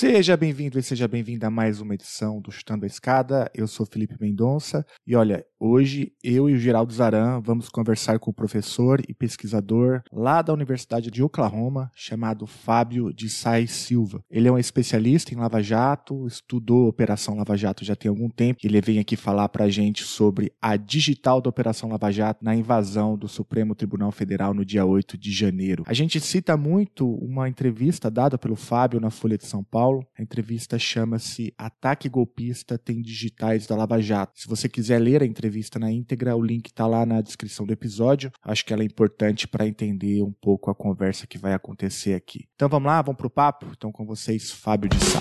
Seja bem-vindo e seja bem-vinda a mais uma edição do Chutando a Escada. Eu sou Felipe Mendonça e olha, hoje eu e o Geraldo Zaran vamos conversar com o professor e pesquisador lá da Universidade de Oklahoma, chamado Fábio de Sais Silva. Ele é um especialista em Lava Jato, estudou Operação Lava Jato já tem algum tempo. Ele vem aqui falar pra gente sobre a digital da Operação Lava Jato na invasão do Supremo Tribunal Federal no dia 8 de janeiro. A gente cita muito uma entrevista dada pelo Fábio na Folha de São Paulo Paulo. A entrevista chama-se Ataque Golpista tem digitais da Lava Jato. Se você quiser ler a entrevista na íntegra, o link está lá na descrição do episódio. Acho que ela é importante para entender um pouco a conversa que vai acontecer aqui. Então vamos lá, vamos para o papo? Então com vocês, Fábio de Sá.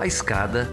A escada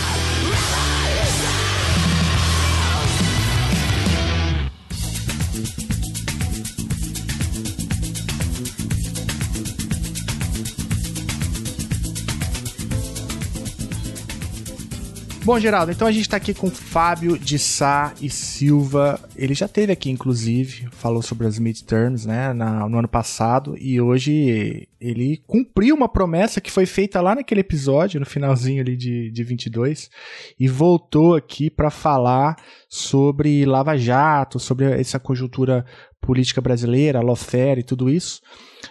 Bom, Geraldo, então a gente está aqui com Fábio de Sá e Silva. Ele já teve aqui, inclusive, falou sobre as midterms, né, na, no ano passado, e hoje ele cumpriu uma promessa que foi feita lá naquele episódio, no finalzinho ali de, de 22, e voltou aqui para falar sobre Lava Jato, sobre essa conjuntura política brasileira, lawfare e tudo isso.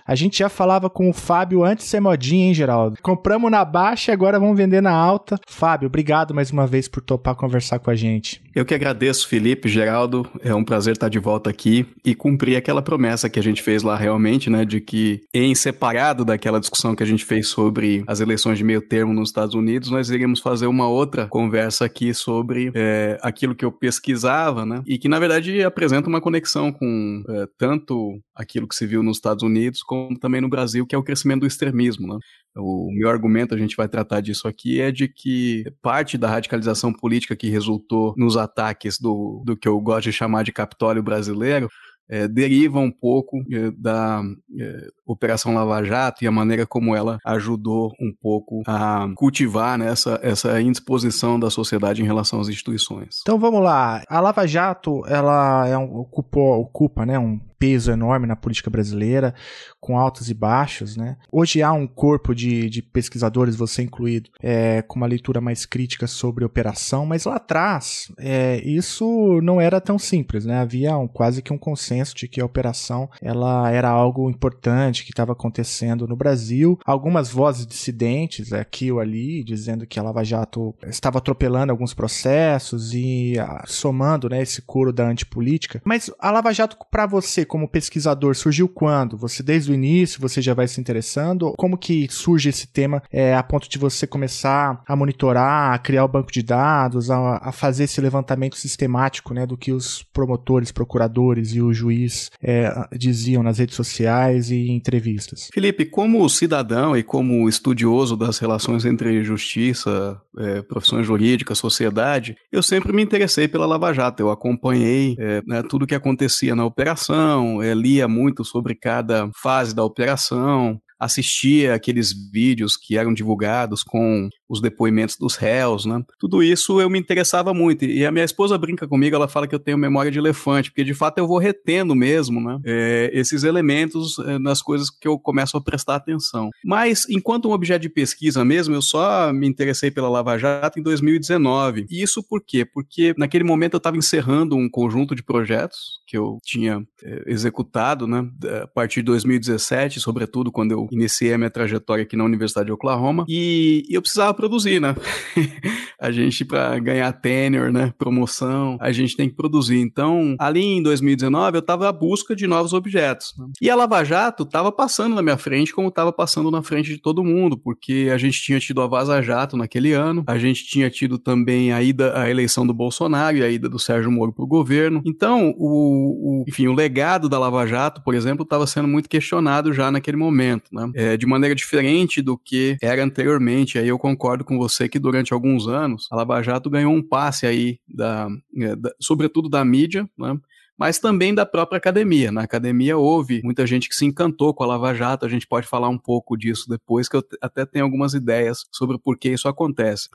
A gente já falava com o Fábio antes de ser modinha, hein, Geraldo? Compramos na baixa e agora vamos vender na alta. Fábio, obrigado mais uma vez por topar conversar com a gente. Eu que agradeço, Felipe, Geraldo. É um prazer estar de volta aqui e cumprir aquela promessa que a gente fez lá realmente, né, de que em separado daquela discussão que a gente fez sobre as eleições de meio termo nos Estados Unidos, nós iríamos fazer uma outra conversa aqui sobre é, aquilo que eu pesquisava, né, e que na verdade apresenta uma conexão com é, tanto aquilo que se viu nos Estados Unidos como também no Brasil, que é o crescimento do extremismo. Né? O meu argumento, a gente vai tratar disso aqui, é de que parte da radicalização política que resultou nos ataques do, do que eu gosto de chamar de Capitólio brasileiro é, deriva um pouco é, da é, Operação Lava Jato e a maneira como ela ajudou um pouco a cultivar né, essa, essa indisposição da sociedade em relação às instituições. Então vamos lá. A Lava Jato ela é um, ocupou, ocupa né, um peso enorme na política brasileira, com altos e baixos, né? Hoje há um corpo de, de pesquisadores, você incluído, é, com uma leitura mais crítica sobre a operação, mas lá atrás é, isso não era tão simples, né? Havia um, quase que um consenso de que a operação ela era algo importante que estava acontecendo no Brasil. Algumas vozes dissidentes aqui ou ali dizendo que a Lava Jato estava atropelando alguns processos e ah, somando, né, esse coro da antipolítica. Mas a Lava Jato para você como pesquisador surgiu quando? Você desde o início você já vai se interessando? Como que surge esse tema é, a ponto de você começar a monitorar, a criar o banco de dados, a, a fazer esse levantamento sistemático, né, do que os promotores, procuradores e o juiz é, diziam nas redes sociais e entrevistas? Felipe, como cidadão e como estudioso das relações entre justiça, é, profissões jurídicas, sociedade, eu sempre me interessei pela Lava Jato. Eu acompanhei é, né, tudo o que acontecia na operação é, lia muito sobre cada fase da operação, assistia aqueles vídeos que eram divulgados com os depoimentos dos réus, né? Tudo isso eu me interessava muito. E a minha esposa brinca comigo, ela fala que eu tenho memória de elefante, porque de fato eu vou retendo mesmo, né? É, esses elementos é, nas coisas que eu começo a prestar atenção. Mas, enquanto um objeto de pesquisa mesmo, eu só me interessei pela Lava Jato em 2019. E isso por quê? Porque naquele momento eu estava encerrando um conjunto de projetos que eu tinha é, executado, né? A partir de 2017, sobretudo quando eu iniciei a minha trajetória aqui na Universidade de Oklahoma. E eu precisava produzir, né? a gente, para ganhar tenure, né? Promoção, a gente tem que produzir. Então, ali em 2019, eu estava à busca de novos objetos. Né? E a Lava Jato estava passando na minha frente, como estava passando na frente de todo mundo, porque a gente tinha tido a Vaza Jato naquele ano, a gente tinha tido também a ida, a eleição do Bolsonaro e a ida do Sérgio Moro para o governo. Então, o, o, enfim, o legado da Lava Jato, por exemplo, estava sendo muito questionado já naquele momento, né? É, de maneira diferente do que era anteriormente. Aí eu concordo com você que durante alguns anos a Lava Jato ganhou um passe aí, da, é, da sobretudo da mídia, né? mas também da própria academia. Na academia houve muita gente que se encantou com a Lava Jato, a gente pode falar um pouco disso depois, que eu até tenho algumas ideias sobre o porquê isso acontece.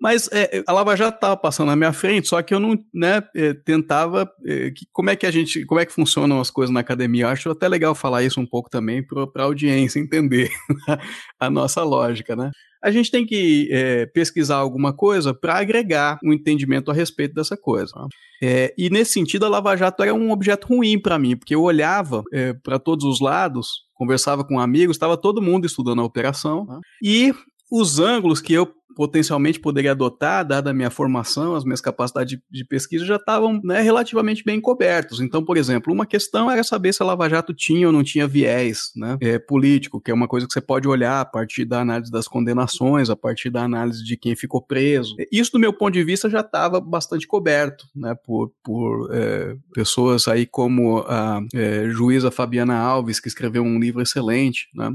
Mas é, a Lava Jato estava passando na minha frente, só que eu não né, é, tentava. É, que, como é que a gente. Como é que funcionam as coisas na academia? Eu acho até legal falar isso um pouco também para a audiência entender a nossa lógica, né? A gente tem que é, pesquisar alguma coisa para agregar um entendimento a respeito dessa coisa. Né? É, e nesse sentido, a Lava Jato era um objeto ruim para mim, porque eu olhava é, para todos os lados, conversava com amigos, estava todo mundo estudando a operação, né? e os ângulos que eu potencialmente poderia adotar, dada a minha formação, as minhas capacidades de, de pesquisa, já estavam né, relativamente bem cobertos. Então, por exemplo, uma questão era saber se a Lava Jato tinha ou não tinha viés né, é, político, que é uma coisa que você pode olhar a partir da análise das condenações, a partir da análise de quem ficou preso. Isso, do meu ponto de vista, já estava bastante coberto né, por, por é, pessoas aí como a é, juíza Fabiana Alves, que escreveu um livro excelente, né?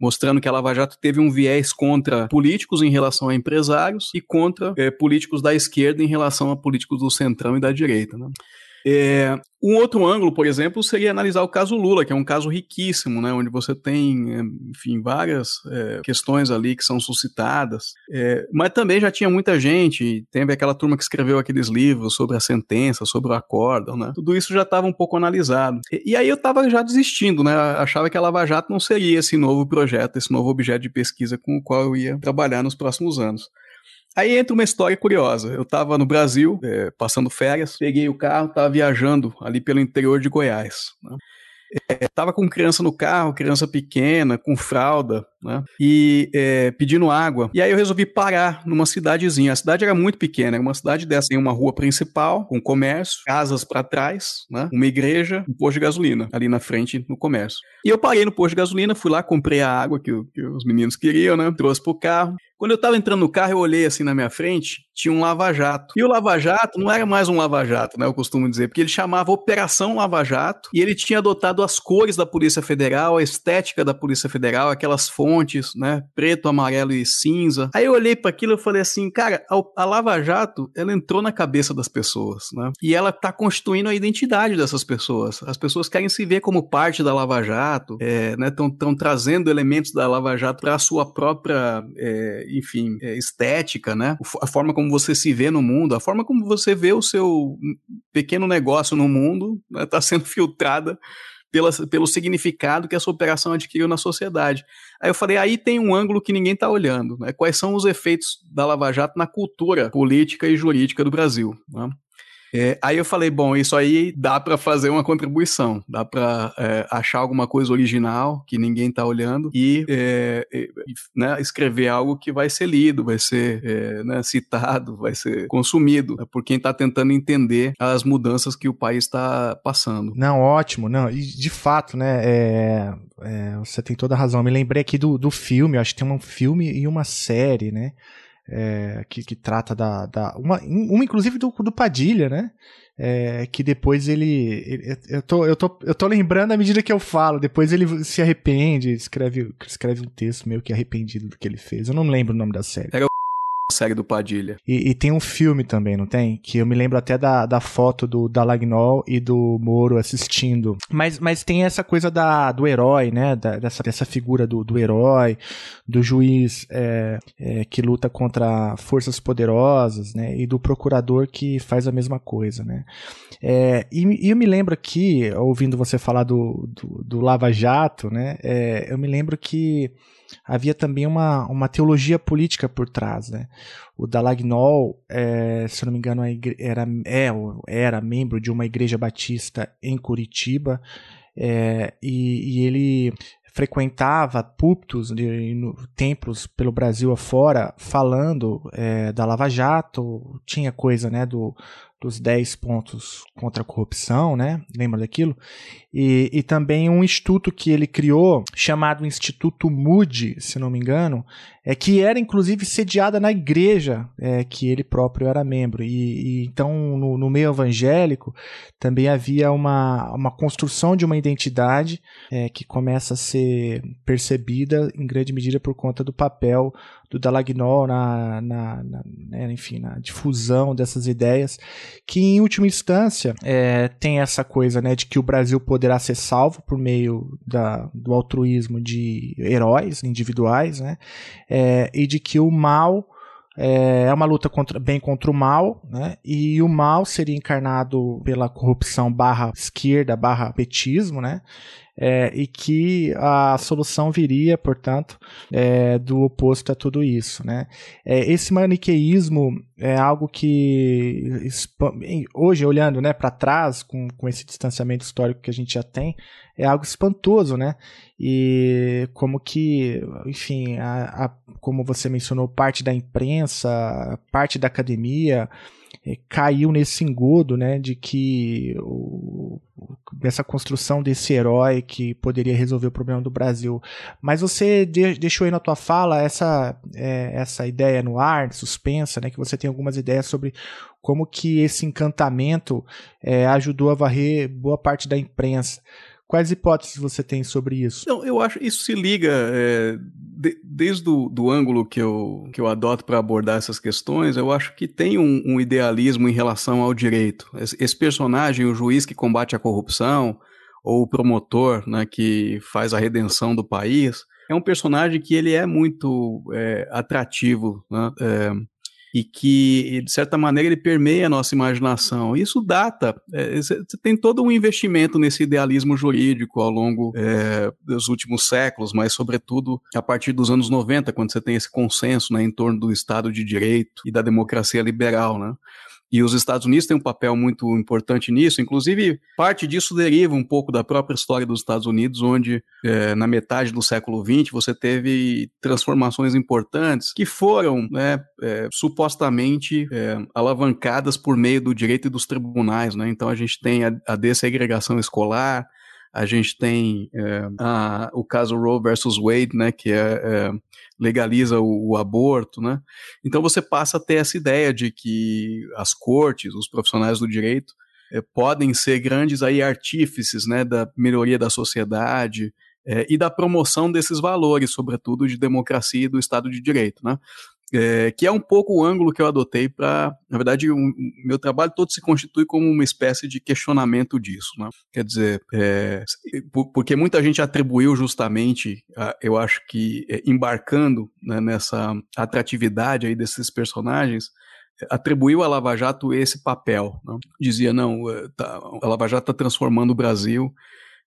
Mostrando que a Lava Jato teve um viés contra políticos em relação a empresários e contra é, políticos da esquerda em relação a políticos do centrão e da direita. Né? É, um outro ângulo, por exemplo, seria analisar o caso Lula, que é um caso riquíssimo, né, onde você tem, é, enfim, várias é, questões ali que são suscitadas. É, mas também já tinha muita gente, teve aquela turma que escreveu aqueles livros sobre a sentença, sobre o acórdão, né? Tudo isso já estava um pouco analisado. E, e aí eu estava já desistindo, né? Achava que a Lava Jato não seria esse novo projeto, esse novo objeto de pesquisa com o qual eu ia trabalhar nos próximos anos. Aí entra uma história curiosa. Eu estava no Brasil, é, passando férias, peguei o carro, estava viajando ali pelo interior de Goiás. Né? É, tava com criança no carro, criança pequena, com fralda, né? E é, pedindo água. E aí eu resolvi parar numa cidadezinha. A cidade era muito pequena, era uma cidade dessa, em uma rua principal, com comércio, casas para trás, né? Uma igreja, um posto de gasolina ali na frente no comércio. E eu parei no posto de gasolina, fui lá, comprei a água que, que os meninos queriam, né? Trouxe pro carro. Quando eu tava entrando no carro, eu olhei assim na minha frente, tinha um lava-jato. E o lava-jato não era mais um lava-jato, né? Eu costumo dizer, porque ele chamava Operação Lava Jato e ele tinha adotado as cores da Polícia Federal, a estética da Polícia Federal, aquelas fontes, né? Preto, amarelo e cinza. Aí eu olhei para aquilo e falei assim, cara, a, Lava Jato, ela entrou na cabeça das pessoas, né? E ela tá constituindo a identidade dessas pessoas. As pessoas querem se ver como parte da Lava Jato, é, né? Estão trazendo elementos da Lava Jato para a sua própria é, enfim, é, estética, né? A forma como você se vê no mundo, a forma como você vê o seu pequeno negócio no mundo está né, sendo filtrada pela, pelo significado que essa operação adquiriu na sociedade. Aí eu falei, aí tem um ângulo que ninguém está olhando, né? Quais são os efeitos da Lava Jato na cultura política e jurídica do Brasil? Né? É, aí eu falei, bom, isso aí dá para fazer uma contribuição, dá para é, achar alguma coisa original que ninguém está olhando e é, né, escrever algo que vai ser lido, vai ser é, né, citado, vai ser consumido né, por quem está tentando entender as mudanças que o país está passando. Não, ótimo, não, e de fato, né, é, é, você tem toda a razão. Eu me lembrei aqui do, do filme, acho que tem um filme e uma série, né? É, que, que, trata da. da uma, uma, inclusive, do, do Padilha, né? É, que depois ele, ele, eu, tô, eu, tô, eu tô lembrando à medida que eu falo, depois ele se arrepende, escreve, escreve um texto meio que arrependido do que ele fez. Eu não lembro o nome da série. Era série do Padilha. E, e, tem um filme também, não tem? Que eu me lembro até da, da foto do Dalagnol e do Moro assistindo. Mas, mas tem essa coisa da, do herói, né? Da, dessa, dessa figura do, do herói, do juiz é, é, que luta contra forças poderosas, né? E do procurador que faz a mesma coisa, né? É, e, e eu me lembro aqui, ouvindo você falar do, do, do Lava Jato, né? É, eu me lembro que havia também uma, uma teologia política por trás. Né? O Dalagnol, é, se eu não me engano, era, é, era membro de uma igreja batista em Curitiba, é, e, e, ele frequentava púlpitos de, no, templos pelo Brasil afora falando é, da Lava Jato, tinha coisa né, do, dos 10 pontos contra a corrupção, né? Lembra daquilo? E, e também um instituto que ele criou, chamado Instituto Moody, se não me engano, é que era inclusive sediada na igreja é, que ele próprio era membro. E, e então, no, no, meio evangélico, também havia uma, uma construção de uma identidade é, que começa a ser percebida em grande medida por conta do papel do Dalagnol na, na, na né, enfim, na difusão dessas ideias, que em última instância é, tem essa coisa né, de que o Brasil poderá ser salvo por meio da, do altruísmo de heróis individuais, né, é, e de que o mal é, é uma luta contra, bem contra o mal, né? E o mal seria encarnado pela corrupção barra esquerda, barra petismo, né? É, e que a solução viria, portanto, é, do oposto a tudo isso. Né? É, esse maniqueísmo é algo que, hoje, olhando né, para trás, com, com esse distanciamento histórico que a gente já tem, é algo espantoso, né? E como que, enfim, a, a, como você mencionou, parte da imprensa, parte da academia caiu nesse engodo, né, de que o, dessa construção desse herói que poderia resolver o problema do Brasil. Mas você de, deixou aí na tua fala essa, é, essa ideia no ar, suspensa, né, que você tem algumas ideias sobre como que esse encantamento é, ajudou a varrer boa parte da imprensa. Quais hipóteses você tem sobre isso? Não, eu acho isso se liga é, de, desde o do ângulo que eu, que eu adoto para abordar essas questões. Eu acho que tem um, um idealismo em relação ao direito. Esse, esse, personagem, o juiz que combate a corrupção ou o promotor, né, que faz a redenção do país, é um personagem que ele é muito é, atrativo. Né, é, e que, de certa maneira, ele permeia a nossa imaginação. Isso data, é, você tem todo um investimento nesse idealismo jurídico ao longo é, dos últimos séculos, mas, sobretudo, a partir dos anos 90, quando você tem esse consenso né, em torno do Estado de Direito e da democracia liberal. Né? E os Estados Unidos têm um papel muito importante nisso. Inclusive, parte disso deriva um pouco da própria história dos Estados Unidos, onde é, na metade do século XX você teve transformações importantes que foram né, é, supostamente é, alavancadas por meio do direito e dos tribunais. Né? Então a gente tem a, a escolar, a gente tem é, a, o caso Roe versus Wade, né, que é, é legaliza o, o, aborto, né? Então você passa a ter essa ideia de que as cortes, os profissionais do direito, é, podem ser grandes aí artífices, né, da melhoria da sociedade, é, e da promoção desses valores, sobretudo de democracia e do Estado de Direito. Né? É, que é um pouco o ângulo que eu adotei para, na verdade, um, meu trabalho todo se constitui como uma espécie de questionamento disso, né? Quer dizer, é, porque muita gente atribuiu justamente, eu acho que é, embarcando né, nessa atratividade aí desses personagens, atribuiu a Lava Jato esse papel. Né? Dizia, não, é, tá, a Lava Jato está transformando o Brasil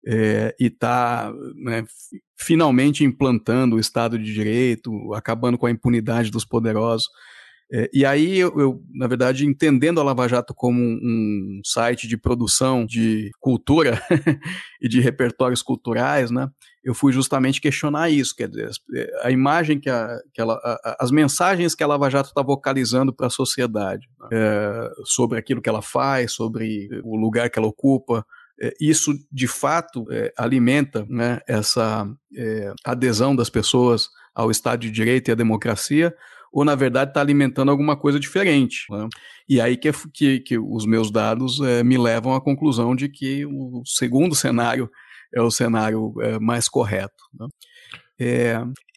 é, e está né, finalmente implantando o Estado de Direito, acabando com a impunidade dos poderosos. É, e aí, eu, eu, na verdade, entendendo a Lava Jato como um, um site de produção de cultura e de repertórios culturais, né, eu fui justamente questionar isso, quer dizer, a imagem que, a, que ela, a, as mensagens que a Lava Jato está vocalizando para a sociedade né, é, sobre aquilo que ela faz, sobre o lugar que ela ocupa, é, isso de fato é, alimenta né, essa é, adesão das pessoas ao Estado de Direito e à democracia, ou na verdade está alimentando alguma coisa diferente. Né? E aí que, que, que os meus dados é, me levam à conclusão de que o segundo cenário é o cenário é, mais correto. Né?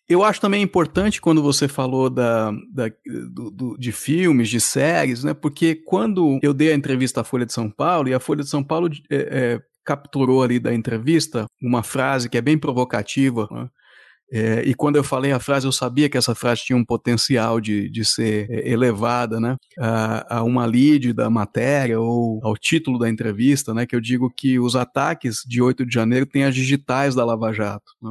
Eu acho também importante quando você falou da, da do, do, de filmes, de séries, né? Porque quando eu dei a entrevista à Folha de São Paulo, e a Folha de São Paulo é, é, capturou ali da entrevista uma frase que é bem provocativa, né? É, e quando eu falei a frase, eu sabia que essa frase tinha um potencial de, de ser é, elevada né, a, a uma lead da matéria ou ao título da entrevista, né, que eu digo que os ataques de 8 de janeiro têm as digitais da Lava Jato. Né?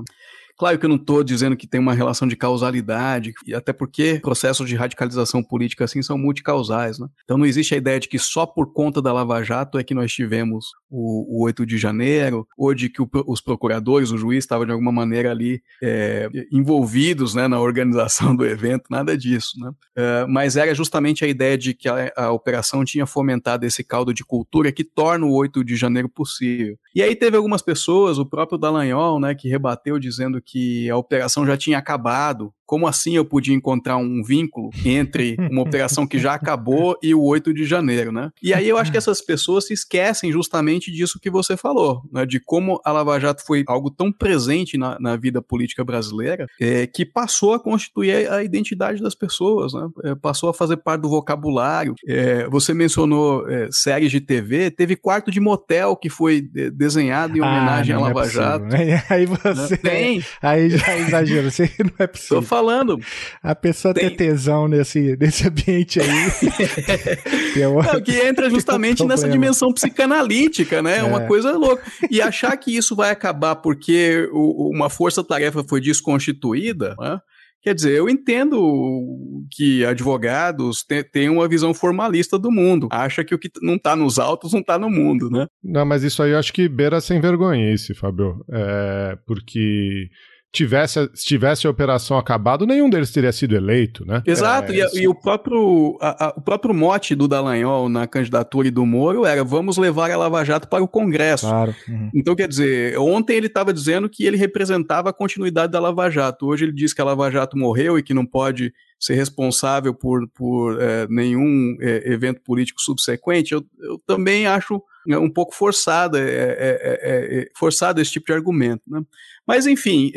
Claro que eu não estou dizendo que tem uma relação de causalidade, e até porque processos de radicalização política assim são multicausais, né? Então não existe a ideia de que só por conta da Lava Jato é que nós tivemos o, o 8 de janeiro, ou de que o, os procuradores, o juiz estavam de alguma maneira ali é, envolvidos né, na organização do evento, nada disso, né? É, mas era justamente a ideia de que a, a operação tinha fomentado esse caldo de cultura que torna o 8 de janeiro possível. E aí teve algumas pessoas, o próprio Dallagnol, né, que rebateu dizendo que a operação já tinha acabado como assim eu podia encontrar um vínculo entre uma operação que já acabou e o 8 de janeiro, né? E aí eu acho que essas pessoas se esquecem justamente disso que você falou, né? De como a Lava Jato foi algo tão presente na, na vida política brasileira é, que passou a constituir a, identidade das pessoas, né? É, passou a fazer parte do vocabulário. É, você mencionou é, séries de TV, teve quarto de motel que foi desenhado em ah, homenagem ah, à Lava é Jato. Aí você. Tem. Aí já exagero, você não é possível. Tô falando. A pessoa tem... ter tesão nesse, nesse ambiente aí. é uma... não, que entra justamente um nessa dimensão psicanalítica, né? É. Uma coisa louca. E achar que isso vai acabar porque uma força-tarefa foi desconstituída, né? Quer dizer, eu entendo que advogados têm uma visão formalista do mundo. Acha que o que não está nos autos não está no mundo, né? Não, mas isso aí eu acho que beira sem vergonhice, Fábio. É, porque tivesse, se tivesse a operação acabado, nenhum deles teria sido eleito, né? Exato, é, e, e, o, próprio, a, a, o próprio mote do Dallagnol na candidatura e do Moro era vamos levar a Lava Jato para o Congresso. Claro. Uhum. Então, quer dizer, ontem ele estava dizendo que ele representava a continuidade da Lava Jato, hoje ele diz que a Lava Jato morreu e que não pode ser responsável por, por é, nenhum é, evento político subsequente, eu, eu também acho né, um pouco forçada, é, é, é, forçado esse tipo de argumento. Né? Mas, enfim,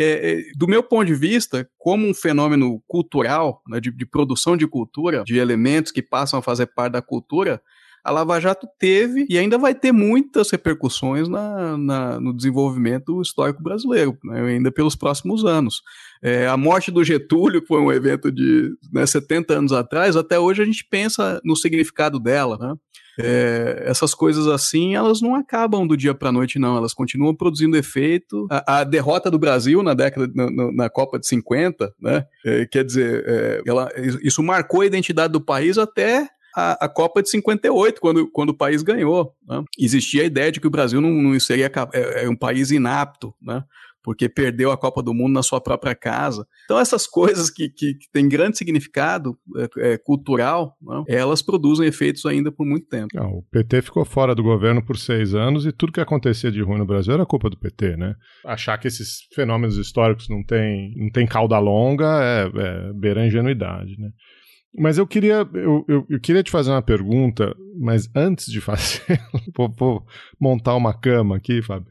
do meu ponto de vista, como um fenômeno cultural, né, de, de produção de cultura, de elementos que passam a fazer parte da cultura, a Lava Jato teve e ainda vai ter muitas repercussões na, na no desenvolvimento histórico brasileiro, né, ainda pelos próximos anos. É, a morte do Getúlio, que foi um evento de né, 70 anos atrás, até hoje a gente pensa no significado dela. Né? É, essas coisas assim, elas não acabam do dia para noite, não. Elas continuam produzindo efeito. A, a derrota do Brasil na década na, na Copa de 50, né? É, quer dizer, é, ela, isso marcou a identidade do país até a, a, Copa de 58, quando, quando o país ganhou. Né? Existia a ideia de que o Brasil não, não seria é, é um país inapto, né? porque perdeu a Copa do Mundo na sua própria casa. Então, essas coisas que, que, que têm grande significado é, é, cultural, né, elas produzem efeitos ainda por muito tempo. Não, o PT ficou fora do governo por seis anos e tudo que acontecia de ruim no Brasil era culpa do PT, né? Achar que esses fenômenos históricos não têm não tem cauda longa é, é beira a ingenuidade, né? Mas eu queria, eu, eu, eu, queria te fazer uma pergunta, mas antes de fazer, vou, vou montar uma cama aqui, Fábio.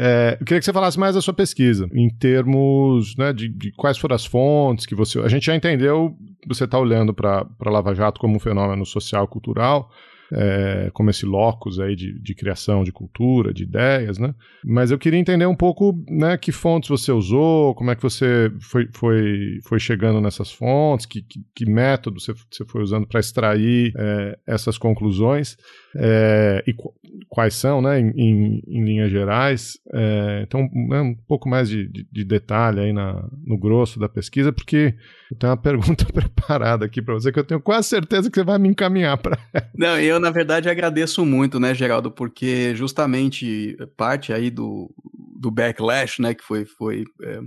É, eu queria que você falasse mais da sua pesquisa, em termos né, de, de, quais foram as fontes que você. A gente já entendeu, você está olhando para Lava Jato como um fenômeno social cultural, é, como esse locus aí de, de, criação de cultura, de ideias, né? Mas eu queria entender um pouco, né, que fontes você usou, como é que você foi, foi, foi chegando nessas fontes, que, que, que método você, você foi usando para extrair é, essas conclusões é, e qu quais são, né, em, em, em linhas gerais. É, então, né, um pouco mais de, de, de, detalhe aí na, no grosso da pesquisa, porque eu tenho uma pergunta preparada aqui para você que eu tenho quase certeza que você vai me encaminhar para. Não, eu na verdade agradeço muito, né, Geraldo, porque justamente parte aí do, do backlash, né, que foi, foi é,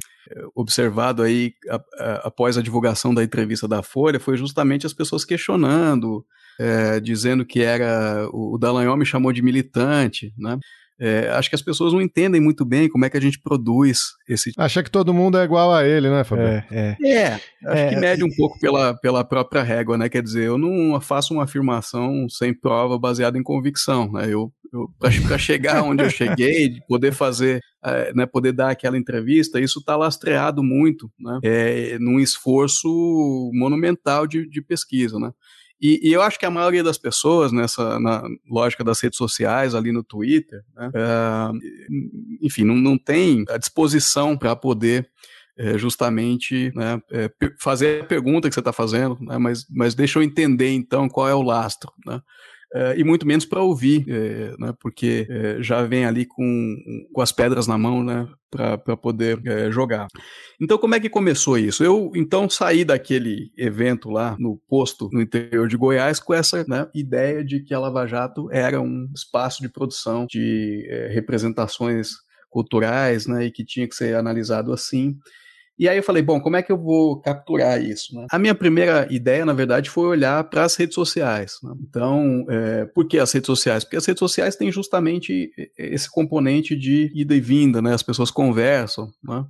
observado aí a, a, após a divulgação da entrevista da Folha, foi justamente as pessoas questionando é, dizendo que era o, o Dallagnol me chamou de militante, né? É, acho que as pessoas não entendem muito bem como é que a gente produz esse. Acha que todo mundo é igual a ele, né, Fabio? É, é. é acho é, que mede um pouco pela, pela própria régua, né? Quer dizer, eu não faço uma afirmação sem prova baseada em convicção, né? Eu, eu para chegar onde eu cheguei, poder fazer, é, né, poder dar aquela entrevista, isso está lastreado muito, né? É, num esforço monumental de, de pesquisa, né? E, e, eu acho que a maioria das pessoas, nessa na lógica das redes sociais, ali no Twitter, né, é, enfim, não, não tem a disposição para poder é, justamente né, é, fazer a pergunta que você está fazendo, né, mas, mas deixa eu entender então qual é o lastro. Né? Uh, e muito menos para ouvir, é, né, porque é, já vem ali com, com as pedras na mão, né, para poder é, jogar. Então, como é que começou isso? Eu, então, saí daquele evento lá no posto no interior de Goiás com essa né, ideia de que a Lava Jato era um espaço de produção de representações culturais, né, e que tinha que ser analisado assim. E aí eu falei, bom, como é que eu vou capturar isso? Né? A minha primeira ideia, na verdade, foi olhar para as redes sociais. Né? Então, é, por que as redes sociais? Porque as redes sociais têm justamente esse componente de ida e vinda, né? As pessoas conversam, né?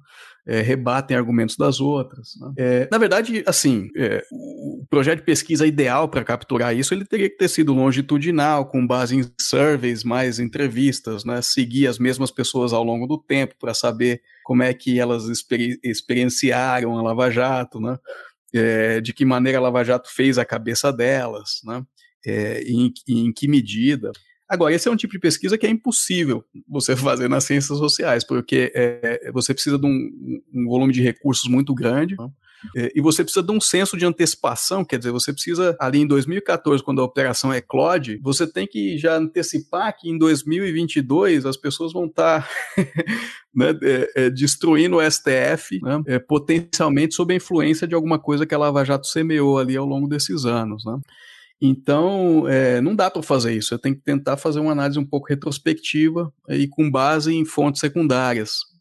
É, rebatem argumentos das outras. Né? É, na verdade, assim, é, o projeto de pesquisa ideal para capturar isso, ele teria que ter sido longitudinal, com base em surveys, mais entrevistas, né? seguir as mesmas pessoas ao longo do tempo para saber como é que elas experi experienciaram a Lava Jato, né? É, de que maneira a Lava Jato fez a cabeça delas, né? É, em, em que medida. Agora, esse é um tipo de pesquisa que é impossível você fazer nas ciências sociais, porque é, você precisa de um, um, volume de recursos muito grande. Né? É, e você precisa de um senso de antecipação, quer dizer, você precisa, ali em 2014, quando a operação eclode, você tem que já antecipar que em 2022 as pessoas vão estar né, é, é, destruindo o STF, né, é, potencialmente sob a influência de alguma coisa que a Lava Jato semeou ali ao longo desses anos. Né. Então, é, não dá para fazer isso. Eu tenho que tentar fazer uma análise um pouco retrospectiva e com base em fontes secundárias.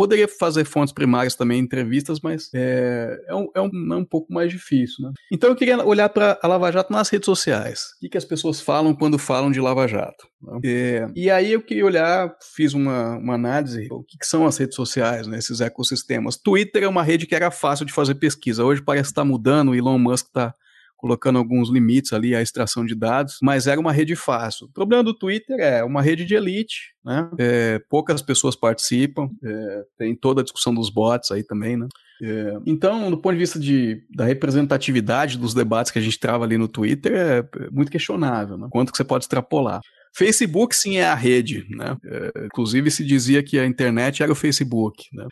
Poderia fazer fontes primárias também, entrevistas, mas é, é, um, é, um, é um pouco mais difícil. Né? Então eu queria olhar para a Lava Jato nas redes sociais. O que, que as pessoas falam quando falam de Lava Jato? Né? É, e aí eu queria olhar, fiz uma, uma análise, o que, que são as redes sociais, né, esses ecossistemas. Twitter é uma rede que era fácil de fazer pesquisa. Hoje parece estar tá mudando, o Elon Musk está colocando alguns limites ali à extração de dados, mas era uma rede fácil. O problema do Twitter é uma rede de elite, né? É, poucas pessoas participam, é, tem toda a discussão dos bots aí também, né? É, então, do ponto de vista de, da representatividade dos debates que a gente trava ali no Twitter, é muito questionável, né? Quanto que você pode extrapolar. Facebook sim é a rede, né? É, inclusive se dizia que a internet era o Facebook, né?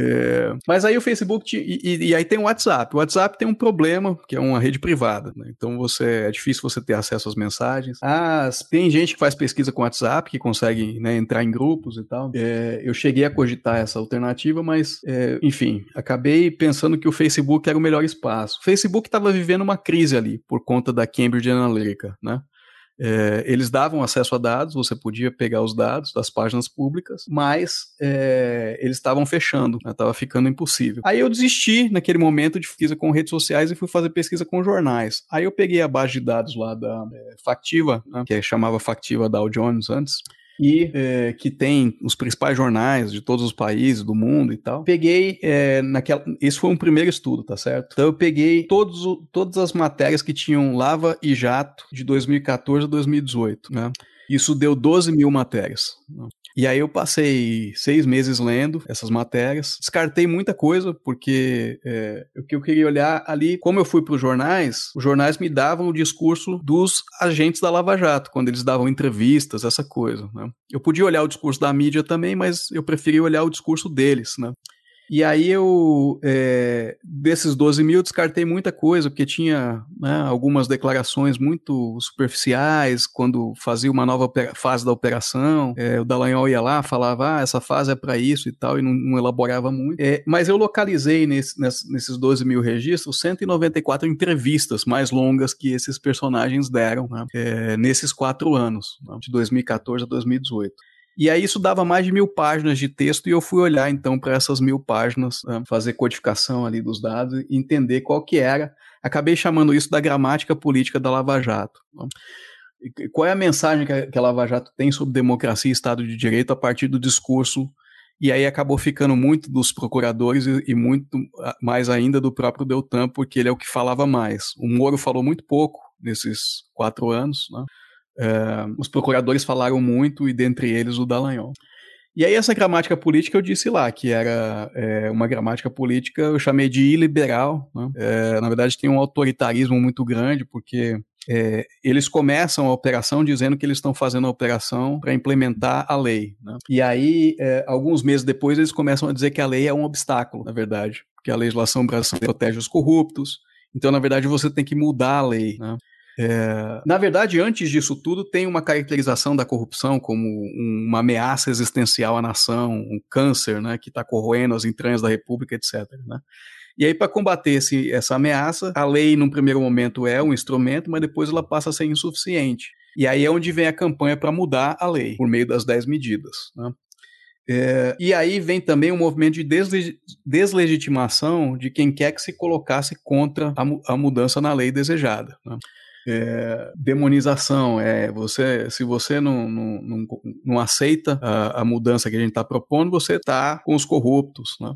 É, mas aí o Facebook e, e, e, aí tem o WhatsApp. O WhatsApp tem um problema que é uma rede privada, né? então você é difícil você ter acesso às mensagens. Ah, tem gente que faz pesquisa com WhatsApp que consegue né, entrar em grupos e tal. É, eu cheguei a cogitar essa alternativa, mas é, enfim, acabei pensando que o Facebook era o melhor espaço. O Facebook estava vivendo uma crise ali por conta da Cambridge Analytica, né? É, eles davam acesso a dados, você podia pegar os dados das páginas públicas, mas é, eles estavam fechando, estava né, ficando impossível. Aí eu desisti naquele momento de pesquisa com redes sociais e fui fazer pesquisa com jornais. Aí eu peguei a base de dados lá da é, Factiva, né, que chamava Factiva Dow Jones antes, e é, que tem os principais jornais de todos os países do mundo e tal. Peguei é, naquela. Esse foi um primeiro estudo, tá certo? Então eu peguei todos, todas as matérias que tinham lava e jato de 2014 a 2018, né? Isso deu 12 mil matérias. E aí eu passei seis meses lendo essas matérias, descartei muita coisa, porque é, o que eu queria olhar ali, como eu fui para os jornais, os jornais me davam o discurso dos agentes da Lava Jato, quando eles davam entrevistas, essa coisa. Né? Eu podia olhar o discurso da mídia também, mas eu preferia olhar o discurso deles, né? E aí eu, é, desses 12 mil, descartei muita coisa, porque tinha né, algumas declarações muito superficiais, quando fazia uma nova fase da operação, é, o Dallagnol ia lá, falava, ah, essa fase é para isso e tal, e não, não elaborava muito. É, mas eu localizei nesse, nesses 12 mil registros 194 entrevistas mais longas que esses personagens deram né, é, nesses quatro anos, né, de 2014 a 2018. E aí isso dava mais de mil páginas de texto e eu fui olhar então para essas mil páginas, né, fazer codificação ali dos dados e entender qual que era. Acabei chamando isso da gramática política da Lava Jato. E qual é a mensagem que a, Lava Jato tem sobre democracia e Estado de Direito a partir do discurso e aí acabou ficando muito dos procuradores e, muito mais ainda do próprio Deltan, porque ele é o que falava mais. O Moro falou muito pouco nesses quatro anos, né? É, os procuradores falaram muito, e dentre eles o Dallagnol. E aí essa gramática política eu disse lá, que era é, uma gramática política, eu chamei de iliberal, né? é, na verdade tem um autoritarismo muito grande, porque é, eles começam a operação dizendo que eles estão fazendo a operação para implementar a lei. Né? E aí, é, alguns meses depois, eles começam a dizer que a lei é um obstáculo, na verdade, porque a legislação brasileira protege os corruptos, então, na verdade, você tem que mudar a lei. Né? É, na verdade, antes disso tudo, tem uma caracterização da corrupção como uma ameaça existencial à nação, um câncer né, que está corroendo as entranhas da República, etc. Né? E aí, para combater esse, essa ameaça, a lei, num primeiro momento, é um instrumento, mas depois ela passa a ser insuficiente. E aí é onde vem a campanha para mudar a lei, por meio das 10 medidas. Né? É, e aí vem também um movimento de desleg deslegitimação de quem quer que se colocasse contra a, mu a mudança na lei desejada. Né? É, demonização, é você, se você não, não, não, não aceita a, a, mudança que a gente está propondo, você está com os corruptos, né?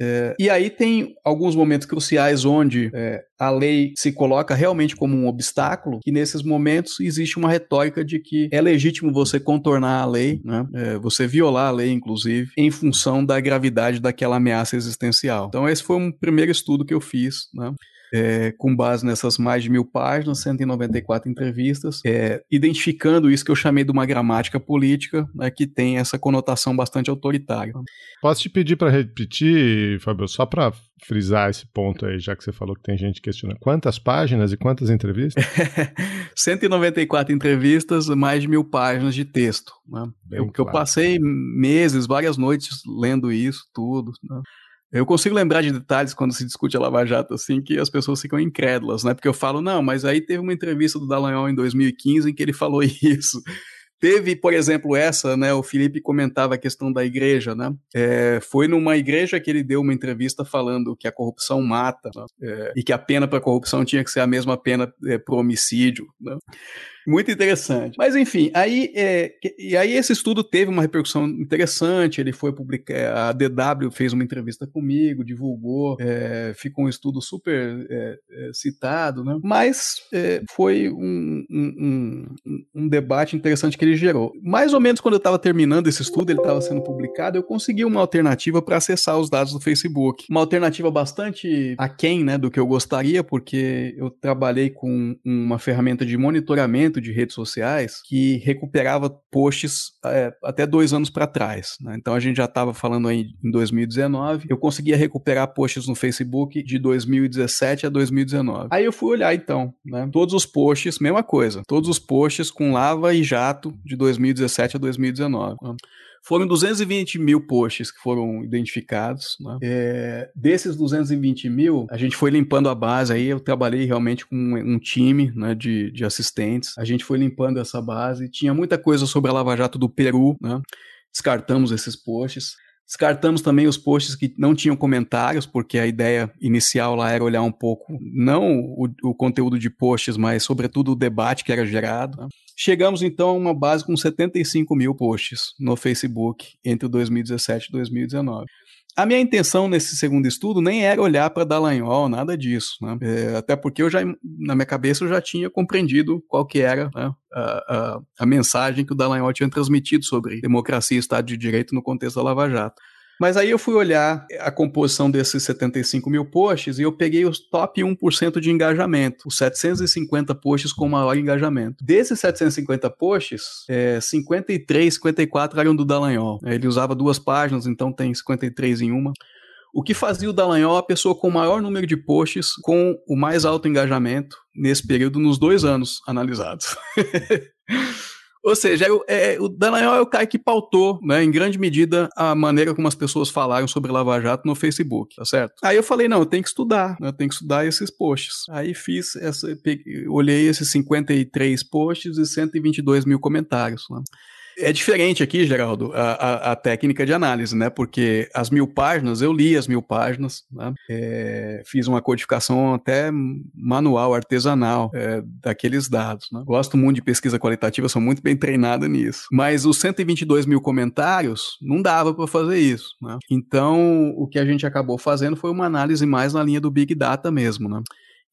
É, e aí tem alguns momentos cruciais onde é, a lei se coloca realmente como um obstáculo, e nesses momentos existe uma retórica de que é legítimo você contornar a lei, né? é, você violar a lei, inclusive, em função da gravidade daquela ameaça existencial. Então, esse foi um primeiro estudo que eu fiz, né? É, com base nessas mais de mil páginas, 194 entrevistas, é, identificando isso que eu chamei de uma gramática política, né, que tem essa conotação bastante autoritária. Posso te pedir para repetir, Fábio, só para frisar esse ponto aí, já que você falou que tem gente questionando. Quantas páginas e quantas entrevistas? 194 entrevistas, mais de mil páginas de texto. Né? Eu, claro. eu passei meses, várias noites lendo isso, tudo. Né? Eu consigo lembrar de detalhes quando se discute a Lava Jato, assim, que as pessoas ficam incrédulas, né? Porque eu falo, não, mas aí teve uma entrevista do Dallagnol em 2015 em que ele falou isso. Teve, por exemplo, essa, né? O Felipe comentava a questão da igreja, né? É, foi numa igreja que ele deu uma entrevista falando que a corrupção mata né? é, e que a pena para corrupção tinha que ser a mesma pena é, para homicídio. Né? Muito interessante. Mas enfim, aí, é, e aí esse estudo teve uma repercussão interessante. Ele foi publicado, a DW fez uma entrevista comigo, divulgou, é, ficou um estudo super é, é citado, né? Mas é, foi um, um, um, um, debate interessante que ele gerou. Mais ou menos quando eu estava terminando esse estudo, ele estava sendo publicado, eu consegui uma alternativa para acessar os dados do Facebook. Uma alternativa bastante aquém, né, do que eu gostaria, porque eu trabalhei com uma ferramenta de monitoramento de redes sociais que recuperava posts é, até dois anos para trás. Né? Então a gente já estava falando aí em 2019, eu conseguia recuperar posts no Facebook de 2017 a 2019. Aí eu fui olhar então, né? todos os posts, mesma coisa, todos os posts com lava e jato de 2017 a 2019. Foram 220 mil posts que foram identificados. Né? É, desses 220 mil, a gente foi limpando a base aí. Eu trabalhei realmente com um, time né, de, de assistentes. A gente foi limpando essa base. Tinha muita coisa sobre a Lava Jato do Peru, né? descartamos esses posts. Descartamos também os posts que não tinham comentários, porque a ideia inicial lá era olhar um pouco, não o, o conteúdo de posts, mas sobretudo o debate que era gerado. Né? Chegamos então a uma base com 75 mil posts no Facebook entre 2017 e 2019. A minha intenção nesse segundo estudo nem era olhar para Dallagnol, nada disso, né? é, até porque eu já, na minha cabeça, eu já tinha compreendido qual que era né, a, a, a, mensagem que o Dallagnol tinha transmitido sobre democracia e Estado de Direito no contexto da Lava Jato. Mas aí eu fui olhar a composição desses 75 mil posts e eu peguei os top 1% de engajamento, os 750 posts com maior engajamento. Desses 750 posts, é, 53, 54 eram do Dallagnol. Ele usava duas páginas, então tem 53 em uma. O que fazia o Dallagnol a pessoa com o maior número de posts com o mais alto engajamento nesse período nos dois anos analisados. Ou seja, é, o Dallagnol é o cara que pautou, né, em grande medida, a maneira como as pessoas falaram sobre Lava Jato no Facebook, tá certo? Aí eu falei, não, eu tenho que estudar, né, eu tenho que estudar esses posts. Aí fiz essa, peguei, olhei esses 53 posts e 122 mil comentários. Né? É diferente aqui, Geraldo, a, a, a, técnica de análise, né? Porque as mil páginas, eu li as mil páginas, né? é, fiz uma codificação até manual, artesanal, é, daqueles dados. Né? Gosto muito de pesquisa qualitativa, sou muito bem treinado nisso. Mas os 122 mil comentários, não dava para fazer isso. Né? Então, o que a gente acabou fazendo foi uma análise mais na linha do Big Data mesmo, né?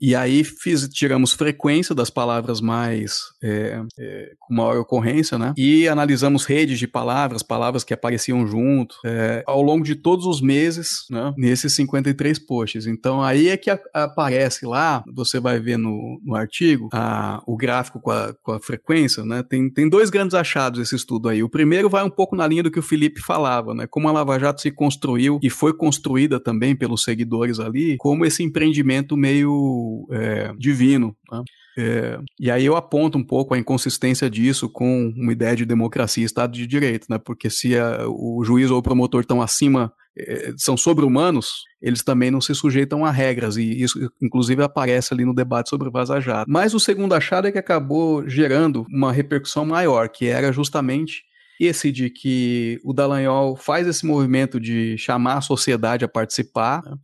E aí fiz, tiramos frequência das palavras mais é, é, com maior ocorrência, né? E analisamos redes de palavras, palavras que apareciam junto, é, ao longo de todos os meses, né? Nesses 53 posts. Então aí é que a, aparece lá, você vai ver no, no artigo, a, o gráfico com a, com a frequência, né? Tem, tem dois grandes achados esse estudo aí. O primeiro vai um pouco na linha do que o Felipe falava, né? Como a Lava Jato se construiu e foi construída também pelos seguidores ali, como esse empreendimento meio é, divino. Né? É, e aí eu aponto um pouco a inconsistência disso com uma ideia de democracia e Estado de Direito, né? Porque se a, o juiz ou o promotor estão acima, é, são sobre-humanos, eles também não se sujeitam a regras, e isso inclusive aparece ali no debate sobre o Vaza. Mas o segundo achado é que acabou gerando uma repercussão maior, que era justamente esse de que o Dallagnol faz esse movimento de chamar a sociedade a participar, né?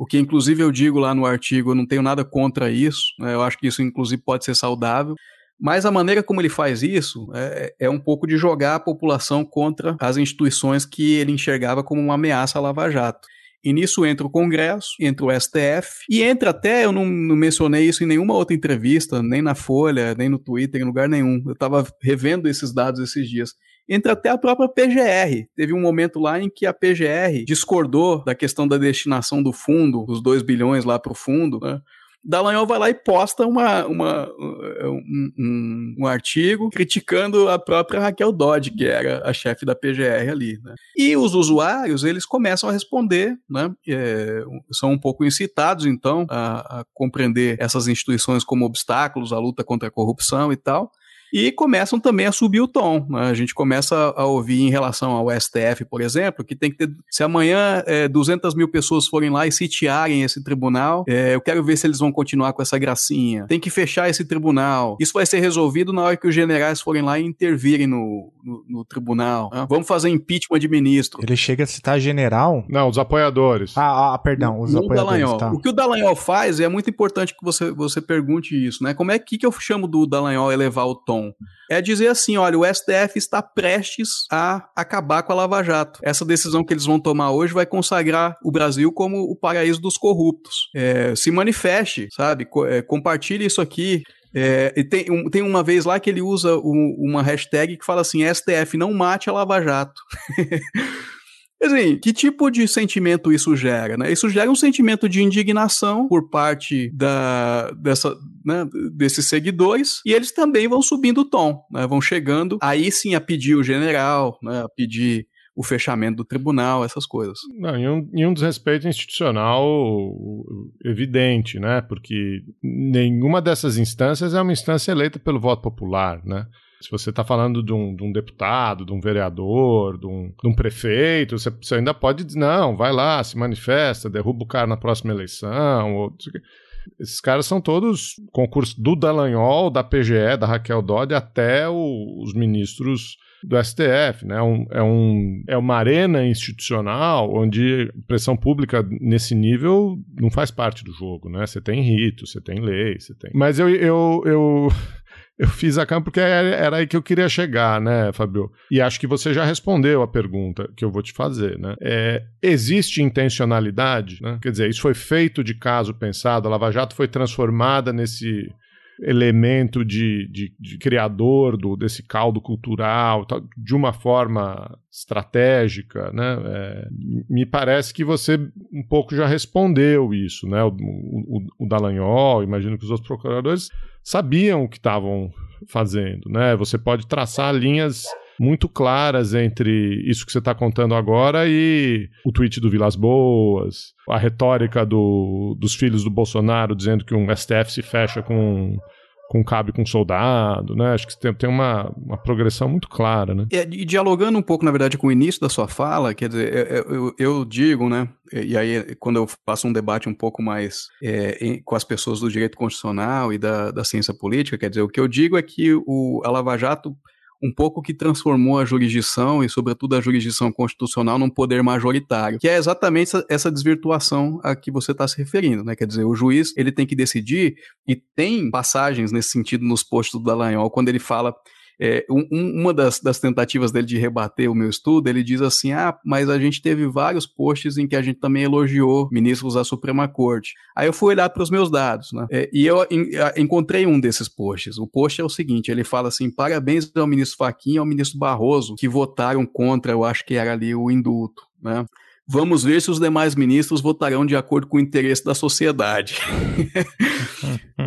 O que inclusive eu digo lá no artigo, eu não tenho nada contra isso, né? eu acho que isso inclusive pode ser saudável, mas a maneira como ele faz isso é, é, um pouco de jogar a população contra as instituições que ele enxergava como uma ameaça à Lava Jato. E nisso entra o Congresso, entra o STF, e entra até, eu não, não, mencionei isso em nenhuma outra entrevista, nem na Folha, nem no Twitter, em lugar nenhum. Eu estava revendo esses dados esses dias entra até a própria PGR. Teve um momento lá em que a PGR discordou da questão da destinação do fundo, dos 2 bilhões lá para o fundo, né? Dallagnol vai lá e posta uma, uma, um, um, um, artigo criticando a própria Raquel Dodge, que era a chefe da PGR ali. Né? E os usuários, eles começam a responder, né? É, são um pouco incitados, então, a, a compreender essas instituições como obstáculos à luta contra a corrupção e tal e começam também a subir o tom. Né? A gente começa a ouvir em relação ao STF, por exemplo, que tem que ter. Se amanhã é, 200 mil pessoas forem lá e sitiarem esse tribunal, é, eu quero ver se eles vão continuar com essa gracinha. Tem que fechar esse tribunal. Isso vai ser resolvido na hora que os generais forem lá e intervirem no, no, no tribunal. Né? Vamos fazer impeachment de ministro. Ele chega a citar general? Não, os apoiadores. Ah, ah perdão, os apoiadores. Tá. O que o Dallagnol faz é muito importante que você, você pergunte isso, né? Como é que, que eu chamo do Dallagnol elevar o tom? É dizer assim: olha, o STF está prestes a acabar com a Lava Jato. Essa decisão que eles vão tomar hoje vai consagrar o Brasil como o paraíso dos corruptos. É, se manifeste, sabe? Co é, compartilhe isso aqui. É, e tem, um, tem uma vez lá que ele usa um, uma hashtag que fala assim: STF não mate a Lava Jato. Assim, que tipo de sentimento isso gera? Né? Isso gera um sentimento de indignação por parte da, dessa, né, desses seguidores e eles também vão subindo o tom, né? vão chegando aí sim a pedir o general, né, a pedir o fechamento do tribunal, essas coisas. Não, e um, e um desrespeito institucional evidente, né? Porque nenhuma dessas instâncias é uma instância eleita pelo voto popular, né? Se você está falando de um, de um, deputado, de um vereador, de um, de um prefeito, você, você, ainda pode dizer, não, vai lá, se manifesta, derruba o cara na próxima eleição. Ou... Esses caras são todos concurso do Dallagnol, da PGE, da Raquel Dodge, até o, os ministros do STF, né? Um, é, um, é uma arena institucional onde pressão pública nesse nível não faz parte do jogo, né? Você tem rito, você tem lei, você tem. Mas eu, eu, eu eu fiz a cama porque era aí que eu queria chegar, né, Fabio? E acho que você já respondeu a pergunta que eu vou te fazer, né? É, existe intencionalidade, né? Quer dizer, isso foi feito de caso pensado, a Lava Jato foi transformada nesse elemento de, de, de criador do, desse caldo cultural de uma forma estratégica, né? É, me parece que você um pouco já respondeu isso, né? O, o, o Dallagnol, imagino que os outros procuradores sabiam o que estavam fazendo, né? Você pode traçar linhas muito claras entre isso que você está contando agora e o tweet do Vilas Boas, a retórica do, dos filhos do Bolsonaro dizendo que um STF se fecha com com cabe com soldado, né? Acho que tem, tem uma, uma progressão muito clara, né? É, e dialogando um pouco, na verdade, com o início da sua fala, quer dizer, eu, eu, eu digo, né? E aí, quando eu faço um debate um pouco mais é, em, com as pessoas do direito constitucional e da, da ciência política, quer dizer, o que eu digo é que o, a Lava Jato um pouco que transformou a jurisdição e, sobretudo, a jurisdição constitucional num poder majoritário, que é exatamente essa, desvirtuação a que você está se referindo, né? Quer dizer, o juiz ele tem que decidir e tem passagens nesse sentido nos postos do Dallagnol quando ele fala é, um, uma das, das, tentativas dele de rebater o meu estudo, ele diz assim: ah, mas a gente teve vários posts em que a gente também elogiou ministros da Suprema Corte. Aí eu fui olhar para os meus dados, né? É, e eu encontrei um desses posts. O post é o seguinte: ele fala assim: parabéns ao ministro Faquinha e ao ministro Barroso, que votaram contra, eu acho que era ali o indulto, né? Vamos ver se os demais ministros votarão de acordo com o interesse da sociedade.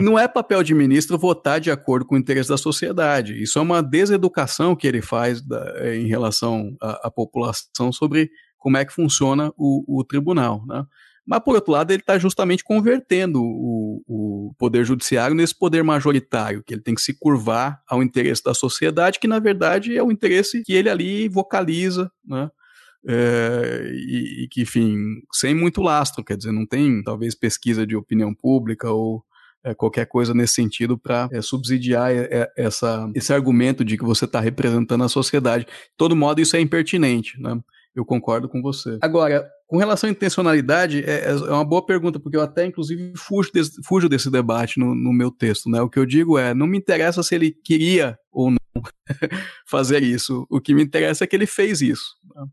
Não é papel de ministro votar de acordo com o interesse da sociedade. Isso é uma deseducação que ele faz da, é, em relação à, à, população sobre como é que funciona o, o tribunal. Né? Mas, por outro lado, ele está justamente convertendo o, o, poder judiciário nesse poder majoritário, que ele tem que se curvar ao interesse da sociedade, que, na verdade, é o interesse que ele ali vocaliza, né? É, e, e, que, enfim, sem muito lastro, quer dizer, não tem talvez pesquisa de opinião pública ou é, qualquer coisa nesse sentido para é, subsidiar essa, esse argumento de que você está representando a sociedade. De todo modo, isso é impertinente, né? Eu concordo com você. Agora, com relação à intencionalidade, é, é uma boa pergunta, porque eu até, inclusive, fujo desse, fujo desse debate no, no meu texto. Né? O que eu digo é, não me interessa se ele queria ou não fazer isso. O que me interessa é que ele fez isso. Né?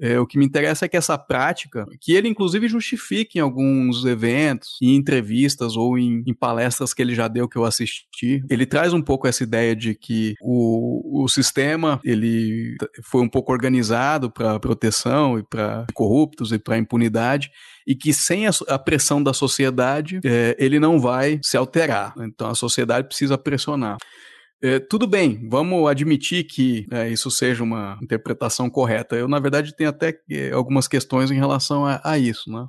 É, o que me interessa é que essa prática, que ele inclusive justifique em alguns eventos, em entrevistas ou em, em, palestras que ele já deu que eu assisti, ele traz um pouco essa ideia de que o, o sistema ele foi um pouco organizado para proteção e para corruptos e para impunidade e que sem a, a pressão da sociedade é, ele não vai se alterar. Então a sociedade precisa pressionar. É, tudo bem, vamos admitir que é, isso seja uma interpretação correta. Eu, na verdade, tenho até é, algumas questões em relação a, a isso, né?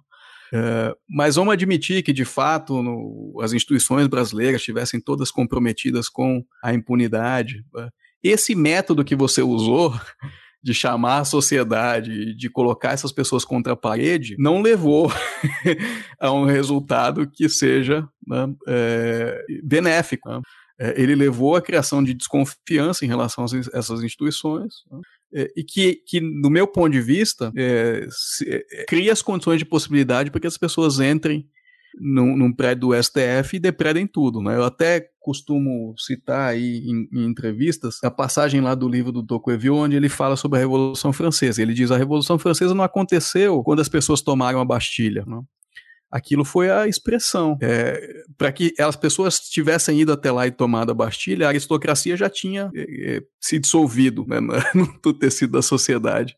É, mas vamos admitir que, de fato, no, as instituições brasileiras estivessem todas comprometidas com a impunidade. Né? Esse método que você usou de chamar a sociedade, de colocar essas pessoas contra a parede, não levou a um resultado que seja né, é, benéfico. Né? É, ele levou à criação de desconfiança em relação a essas instituições né? é, e que, que, no meu ponto de vista, é, se, é, cria as condições de possibilidade para que as pessoas entrem num, num, prédio do STF e depredem tudo. Né? Eu até costumo citar aí em, em, entrevistas a passagem lá do livro do Tocqueville, onde ele fala sobre a Revolução Francesa. Ele diz a Revolução Francesa não aconteceu quando as pessoas tomaram a Bastilha. Né? Aquilo foi a expressão. É, para que as pessoas tivessem ido até lá e tomado a Bastilha, a aristocracia já tinha é, é se dissolvido né, no tecido da sociedade.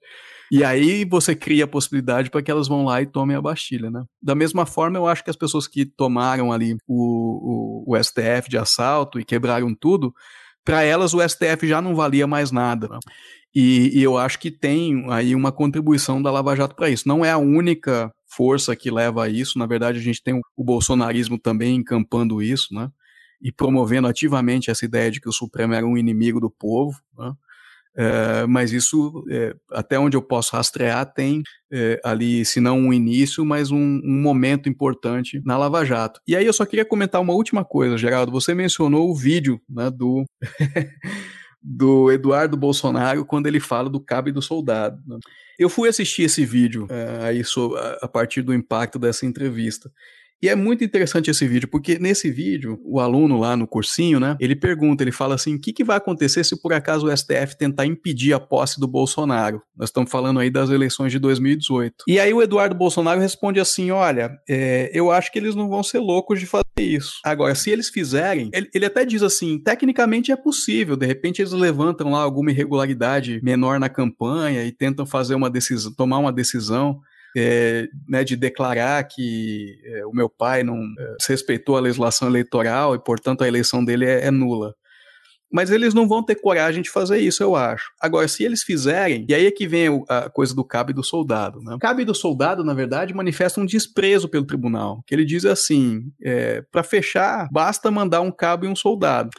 E aí você cria a possibilidade para que elas vão lá e tomem a Bastilha, né? Da mesma forma, eu acho que as pessoas que tomaram ali o, o, o STF de assalto e quebraram tudo, para elas o STF já não valia mais nada. Né? E, e, eu acho que tem aí uma contribuição da Lava Jato para isso. Não é a única força que leva a isso. Na verdade, a gente tem o bolsonarismo também encampando isso, né? E promovendo ativamente essa ideia de que o Supremo era um inimigo do povo, né? É, mas isso, é, até onde eu posso rastrear, tem é, ali, se não um início, mas um, um, momento importante na Lava Jato. E aí eu só queria comentar uma última coisa, Geraldo. Você mencionou o vídeo né, do. do Eduardo Bolsonaro quando ele fala do cabo e do soldado. Né? Eu fui assistir esse vídeo é, aí a partir do impacto dessa entrevista. E é muito interessante esse vídeo, porque nesse vídeo, o aluno lá no cursinho, né, ele pergunta, ele fala assim, o que, que vai acontecer se por acaso o STF tentar impedir a posse do Bolsonaro? Nós estamos falando aí das eleições de 2018. E aí o Eduardo Bolsonaro responde assim, olha, é, eu acho que eles não vão ser loucos de fazer isso. Agora, se eles fizerem, ele, ele até diz assim, tecnicamente é possível, de repente eles levantam lá alguma irregularidade menor na campanha e tentam fazer uma decisão, tomar uma decisão é, né, de declarar que é, o meu pai não é, respeitou a legislação eleitoral e, portanto, a eleição dele é, é, nula. Mas eles não vão ter coragem de fazer isso, eu acho. Agora, se eles fizerem, e aí é que vem a coisa do cabe do soldado. Né? O cabe do soldado, na verdade, manifesta um desprezo pelo tribunal. Que ele diz assim: é, para fechar, basta mandar um cabo e um soldado.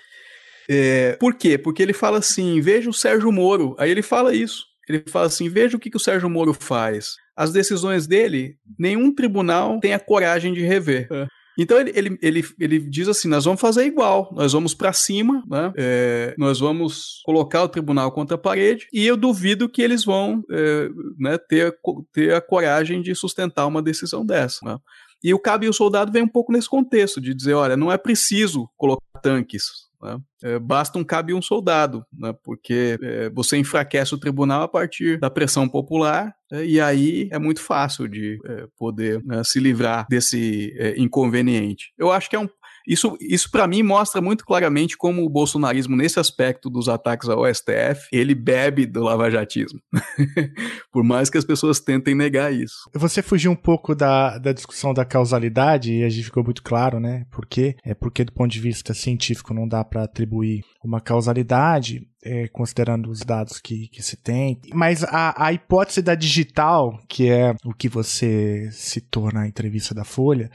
É, por quê? Porque ele fala assim: veja o Sérgio Moro. Aí ele fala isso. Ele fala assim: veja o que, que o Sérgio Moro faz as decisões dele, nenhum tribunal tem a coragem de rever. É. Então ele, ele, ele, ele diz assim: nós vamos fazer igual, nós vamos para cima, né? É, nós vamos colocar o tribunal contra a parede, e eu duvido que eles vão é, né, ter, ter a coragem de sustentar uma decisão dessa. Né? E o cabo e o soldado vem um pouco nesse contexto, de dizer: olha, não é preciso colocar tanques, né? É, basta um cabe um soldado, né? porque é, você enfraquece o tribunal a partir da pressão popular, é, e aí é muito fácil de é, poder né, se livrar desse é, inconveniente. Eu acho que é um, isso, isso para mim mostra muito claramente como o bolsonarismo, nesse aspecto dos ataques ao STF, ele bebe do lavajatismo. Por mais que as pessoas tentem negar isso. Você fugiu um pouco da, da discussão da causalidade e a gente ficou muito claro, né? Por quê? É porque, do ponto de vista científico, não dá para atribuir uma causalidade. É, considerando os dados que, que se tem. Mas a, a hipótese da digital, que é o que você citou na entrevista da Folha,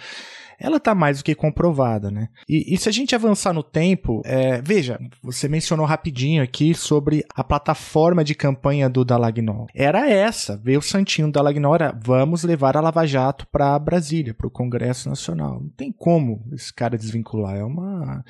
ela está mais do que comprovada, né? E, e, se a gente avançar no tempo, é, veja, você mencionou rapidinho aqui sobre a plataforma de campanha do Dalagnol. Era essa, veio o santinho do Dalagnol, era vamos levar a Lava Jato para Brasília, para o Congresso Nacional. Não tem como esse cara desvincular, é uma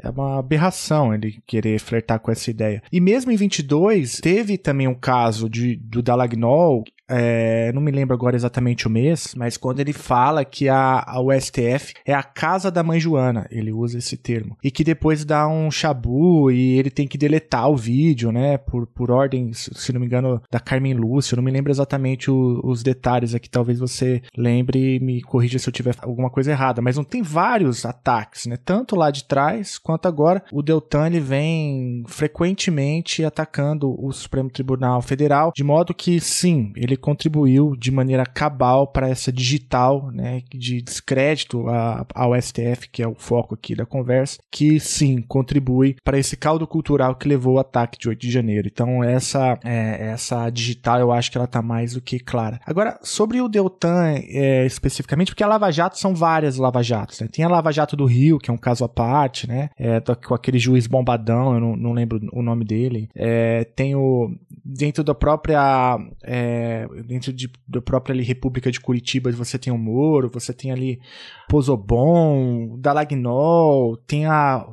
é uma aberração ele querer flertar com essa ideia. E mesmo em 22, teve também um caso de, do Dalagnol é, não me lembro agora exatamente o mês, mas quando ele fala que a, a o STF é a casa da mãe Joana, ele usa esse termo, e que depois dá um chabu e ele tem que deletar o vídeo, né, por, por ordem, se não me engano, da Carmen Lúcia, eu não me lembro exatamente o, os detalhes aqui, talvez você lembre e me corrija se eu tiver alguma coisa errada, mas não tem vários ataques, né, tanto lá de trás quanto agora, o Deltan ele vem frequentemente atacando o Supremo Tribunal Federal, de modo que sim, ele contribuiu de maneira cabal para essa digital, né, de descrédito ao STF, que é o foco aqui da conversa, que sim, contribui para esse caldo cultural que levou o ataque de 8 de janeiro. Então essa é, essa digital eu acho que ela tá mais do que clara. Agora, sobre o Deltan é, especificamente, porque a Lava Jato são várias Lava Jatos, né? Tem a Lava Jato do Rio, que é um caso à parte, né? É, com aquele juiz bombadão, eu não, não lembro o nome dele. É, tem o dentro da própria é, dentro de, da própria ali, República de Curitiba você tem o Moro, você tem ali Pozobon, Dalagnol, tem a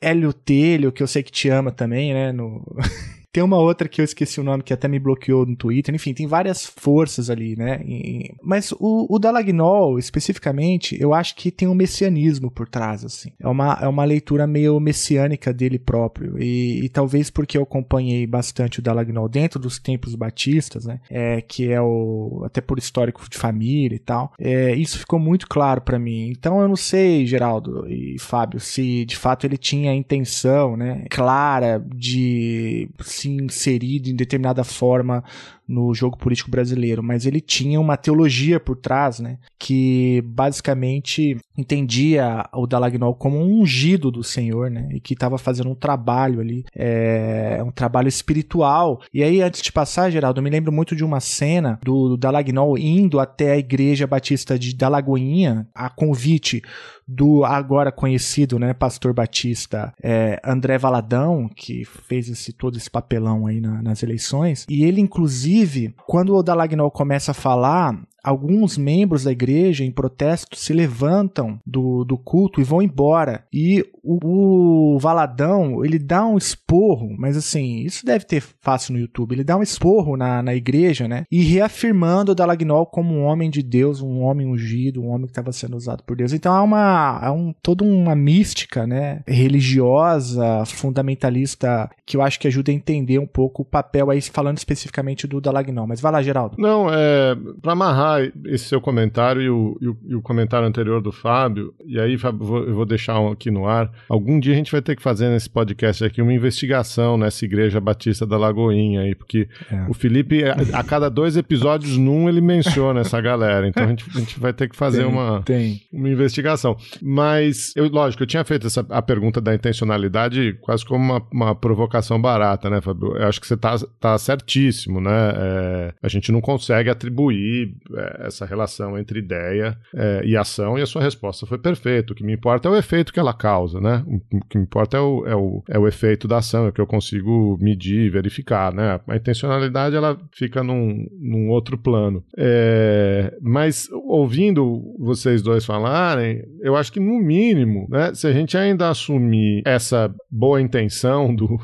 Hélio Telho, que eu sei que te ama também, né, no... Tem uma outra que eu esqueci o nome, que até me bloqueou no Twitter. Enfim, tem várias forças ali, né? E, mas o, o Dalagnol, especificamente, eu acho que tem um messianismo por trás, assim. É uma, é uma leitura meio messiânica dele próprio. E, e talvez porque eu acompanhei bastante o Dalagnol dentro dos tempos batistas, né? É, que é o. até por histórico de família e tal. É, isso ficou muito claro para mim. Então eu não sei, Geraldo e Fábio, se de fato ele tinha a intenção, né? Clara de se inserir em determinada forma no jogo político brasileiro, mas ele tinha uma teologia por trás, né, que basicamente entendia o Dalagnol como um ungido do Senhor, né, e que estava fazendo um trabalho ali, é, um trabalho espiritual. E aí, antes de passar, Geraldo, eu me lembro muito de uma cena do, do Dalagnol indo até a Igreja Batista de Dalagoinha, a convite do agora conhecido, né, pastor batista é, André Valadão, que fez esse todo esse papelão aí na, nas eleições, e ele inclusive, quando o Dalagnol começa a falar, alguns membros da igreja, em protesto, se levantam do, do culto e vão embora. E o, o, Valadão, ele dá um esporro, mas assim, isso deve ter fácil no YouTube. Ele dá um esporro na, na igreja, né? E reafirmando o Dalagnol como um homem de Deus, um homem ungido, um homem que estava sendo usado por Deus. Então há uma, há um, toda uma mística, né? Religiosa, fundamentalista, que eu acho que ajuda a entender um pouco o papel aí, falando especificamente do Dalagnol. Mas vai lá, Geraldo. Não, é. Pra amarrar esse seu comentário e o, e o, e o comentário anterior do Fábio, e aí, Fábio, vou, eu vou deixar um aqui no ar. Algum dia a gente vai ter que fazer nesse podcast aqui uma investigação nessa igreja batista da Lagoinha aí, porque é. o Felipe, a, a, cada dois episódios num, ele menciona essa galera. Então a gente, a gente vai ter que fazer tem, uma, tem. uma investigação. Mas, eu, lógico, eu tinha feito essa, a pergunta da intencionalidade quase como uma, uma provocação barata, né, Fábio? Eu acho que você tá, tá certíssimo, né? É, a gente não consegue atribuir essa relação entre ideia é, e ação, e a sua resposta foi perfeita. O que me importa é o efeito que ela causa, né? O que me importa é o, é o, é o efeito da ação, é o que eu consigo medir, verificar, né? A intencionalidade, ela fica num, num outro plano. É, mas, ouvindo vocês dois falarem, eu acho que, no mínimo, né, se a gente ainda assumir essa boa intenção do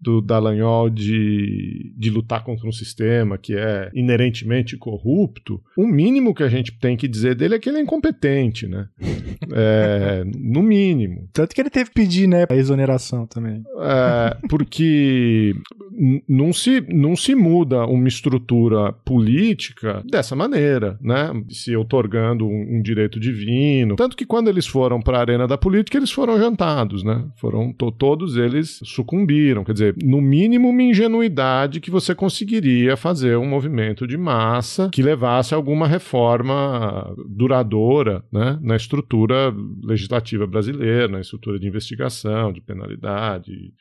do Dallagnol de, de lutar contra um sistema que é inerentemente corrupto, o mínimo que a gente tem que dizer dele é que ele é incompetente, né? É, no mínimo. Tanto que ele teve que pedir, né, a exoneração também. É, porque não se, não se muda uma estrutura política dessa maneira, né? Se otorgando um, um direito divino. Tanto que quando eles foram para a arena da política, eles foram jantados, né? Foram, to, todos eles sucumbiram. Quer dizer, no mínimo uma ingenuidade que você conseguiria fazer um movimento de massa que levasse a alguma reforma duradoura né, na estrutura legislativa brasileira, na estrutura de investigação, de penalidade,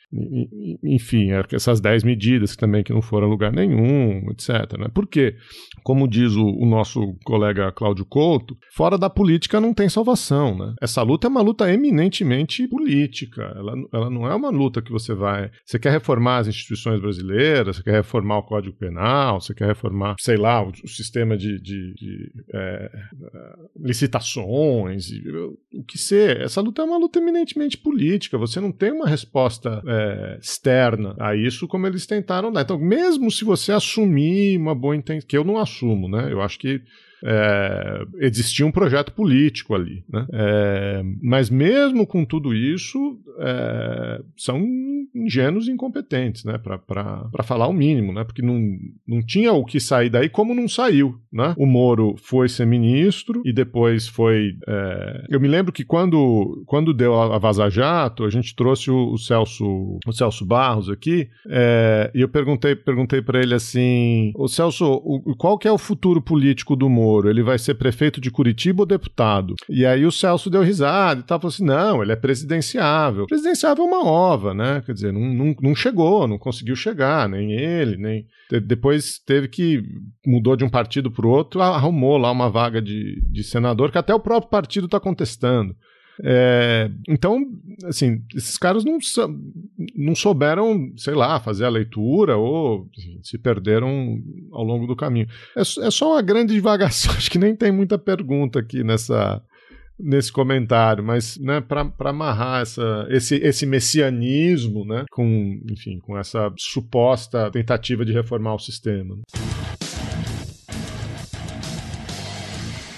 enfim, é essas 10 medidas que também que não foram a lugar nenhum, etc. Né? Por quê? Como diz o, o nosso colega Cláudio Couto, fora da política não tem salvação. Né? Essa luta é uma luta eminentemente política. Ela, ela não é uma luta que você vai. Você quer reformar as instituições brasileiras, você quer reformar o Código Penal, você quer reformar, sei lá, o, o sistema de, de, de é, licitações, o que ser. Essa luta é uma luta eminentemente política. Você não tem uma resposta é, externa a isso como eles tentaram dar. Então, mesmo se você assumir uma boa intenção, que eu não assumo, né? Eu acho que é, existia um projeto político ali. Né? É, mas mesmo com tudo isso, é, são ingênuos e incompetentes, né? para falar o mínimo, né? porque não, não tinha o que sair daí como não saiu. Né? O Moro foi ser ministro e depois foi. É, eu me lembro que quando, quando deu a Vaza Jato, a gente trouxe o, o Celso, o Celso Barros aqui é, e eu perguntei, perguntei para ele assim: o Celso, o, qual que é o futuro político do Moro? Moro, ele vai ser prefeito de Curitiba ou deputado? E aí o Celso deu risada e tal, falou assim: não, ele é presidenciável. Presidenciável é uma ova, né? Quer dizer, não, não, não chegou, não conseguiu chegar, nem ele, nem. Depois teve que. mudou de um partido para o outro, arrumou lá uma vaga de, de senador que até o próprio partido está contestando. É, então, assim, esses caras não, não souberam, sei lá, fazer a leitura ou se perderam ao longo do caminho. É, é só uma grande divagação, acho que nem tem muita pergunta aqui nessa, nesse comentário, mas né, para amarrar essa, esse, esse messianismo né, com, enfim, com essa suposta tentativa de reformar o sistema.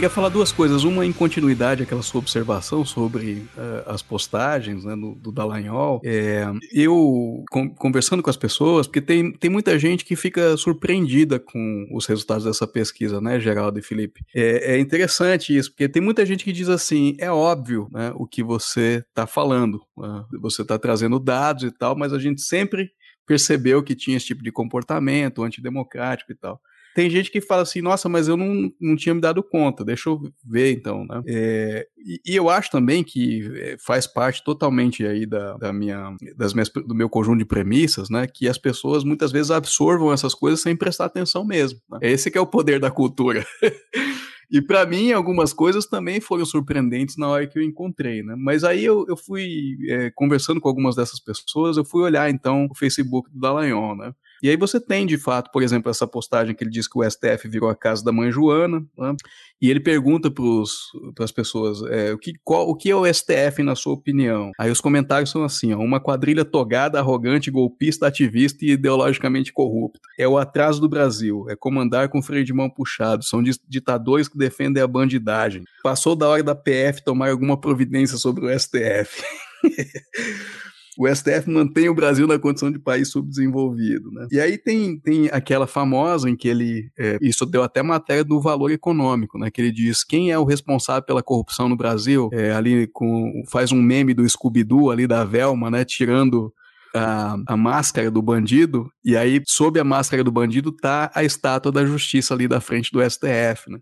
Queria falar duas coisas. Uma em continuidade àquela sua observação sobre uh, as postagens né, do, do Dallagnol. É, eu, com, conversando com as pessoas, porque tem, tem muita gente que fica surpreendida com os resultados dessa pesquisa, né, Geraldo e Felipe? É, é interessante isso, porque tem muita gente que diz assim, é óbvio né, o que você está falando, né? você está trazendo dados e tal, mas a gente sempre percebeu que tinha esse tipo de comportamento antidemocrático e tal. Tem gente que fala assim, nossa, mas eu não, não tinha me dado conta, deixa eu ver então, né? É, e, e, eu acho também que é, faz parte totalmente aí da, da minha, das minhas, do meu conjunto de premissas, né? Que as pessoas muitas vezes absorvam essas coisas sem prestar atenção mesmo. Né? Esse que é o poder da cultura. E para mim, algumas coisas também foram surpreendentes na hora que eu encontrei, né? Mas aí eu, eu fui é, conversando com algumas dessas pessoas, eu fui olhar então o Facebook do Dallagnol, né? E aí você tem, de fato, por exemplo, essa postagem que ele diz que o STF virou a casa da mãe Joana, né? e ele pergunta para as pessoas é, o, que, qual, o que é o STF, na sua opinião? Aí os comentários são assim: ó, uma quadrilha togada, arrogante, golpista, ativista e ideologicamente corrupta. É o atraso do Brasil, é comandar com freio de mão puxado, são ditadores que defendem a bandidagem. Passou da hora da PF tomar alguma providência sobre o STF. o STF mantém o Brasil na condição de país subdesenvolvido. Né? E aí tem, tem aquela famosa em que ele. É, isso deu até matéria do valor econômico, né? Que ele diz quem é o responsável pela corrupção no Brasil. É, ali com, faz um meme do Scooby-Doo ali da Velma, né? Tirando a, a, máscara do bandido, e aí, sob a máscara do bandido, tá a estátua da justiça ali da frente do STF, né?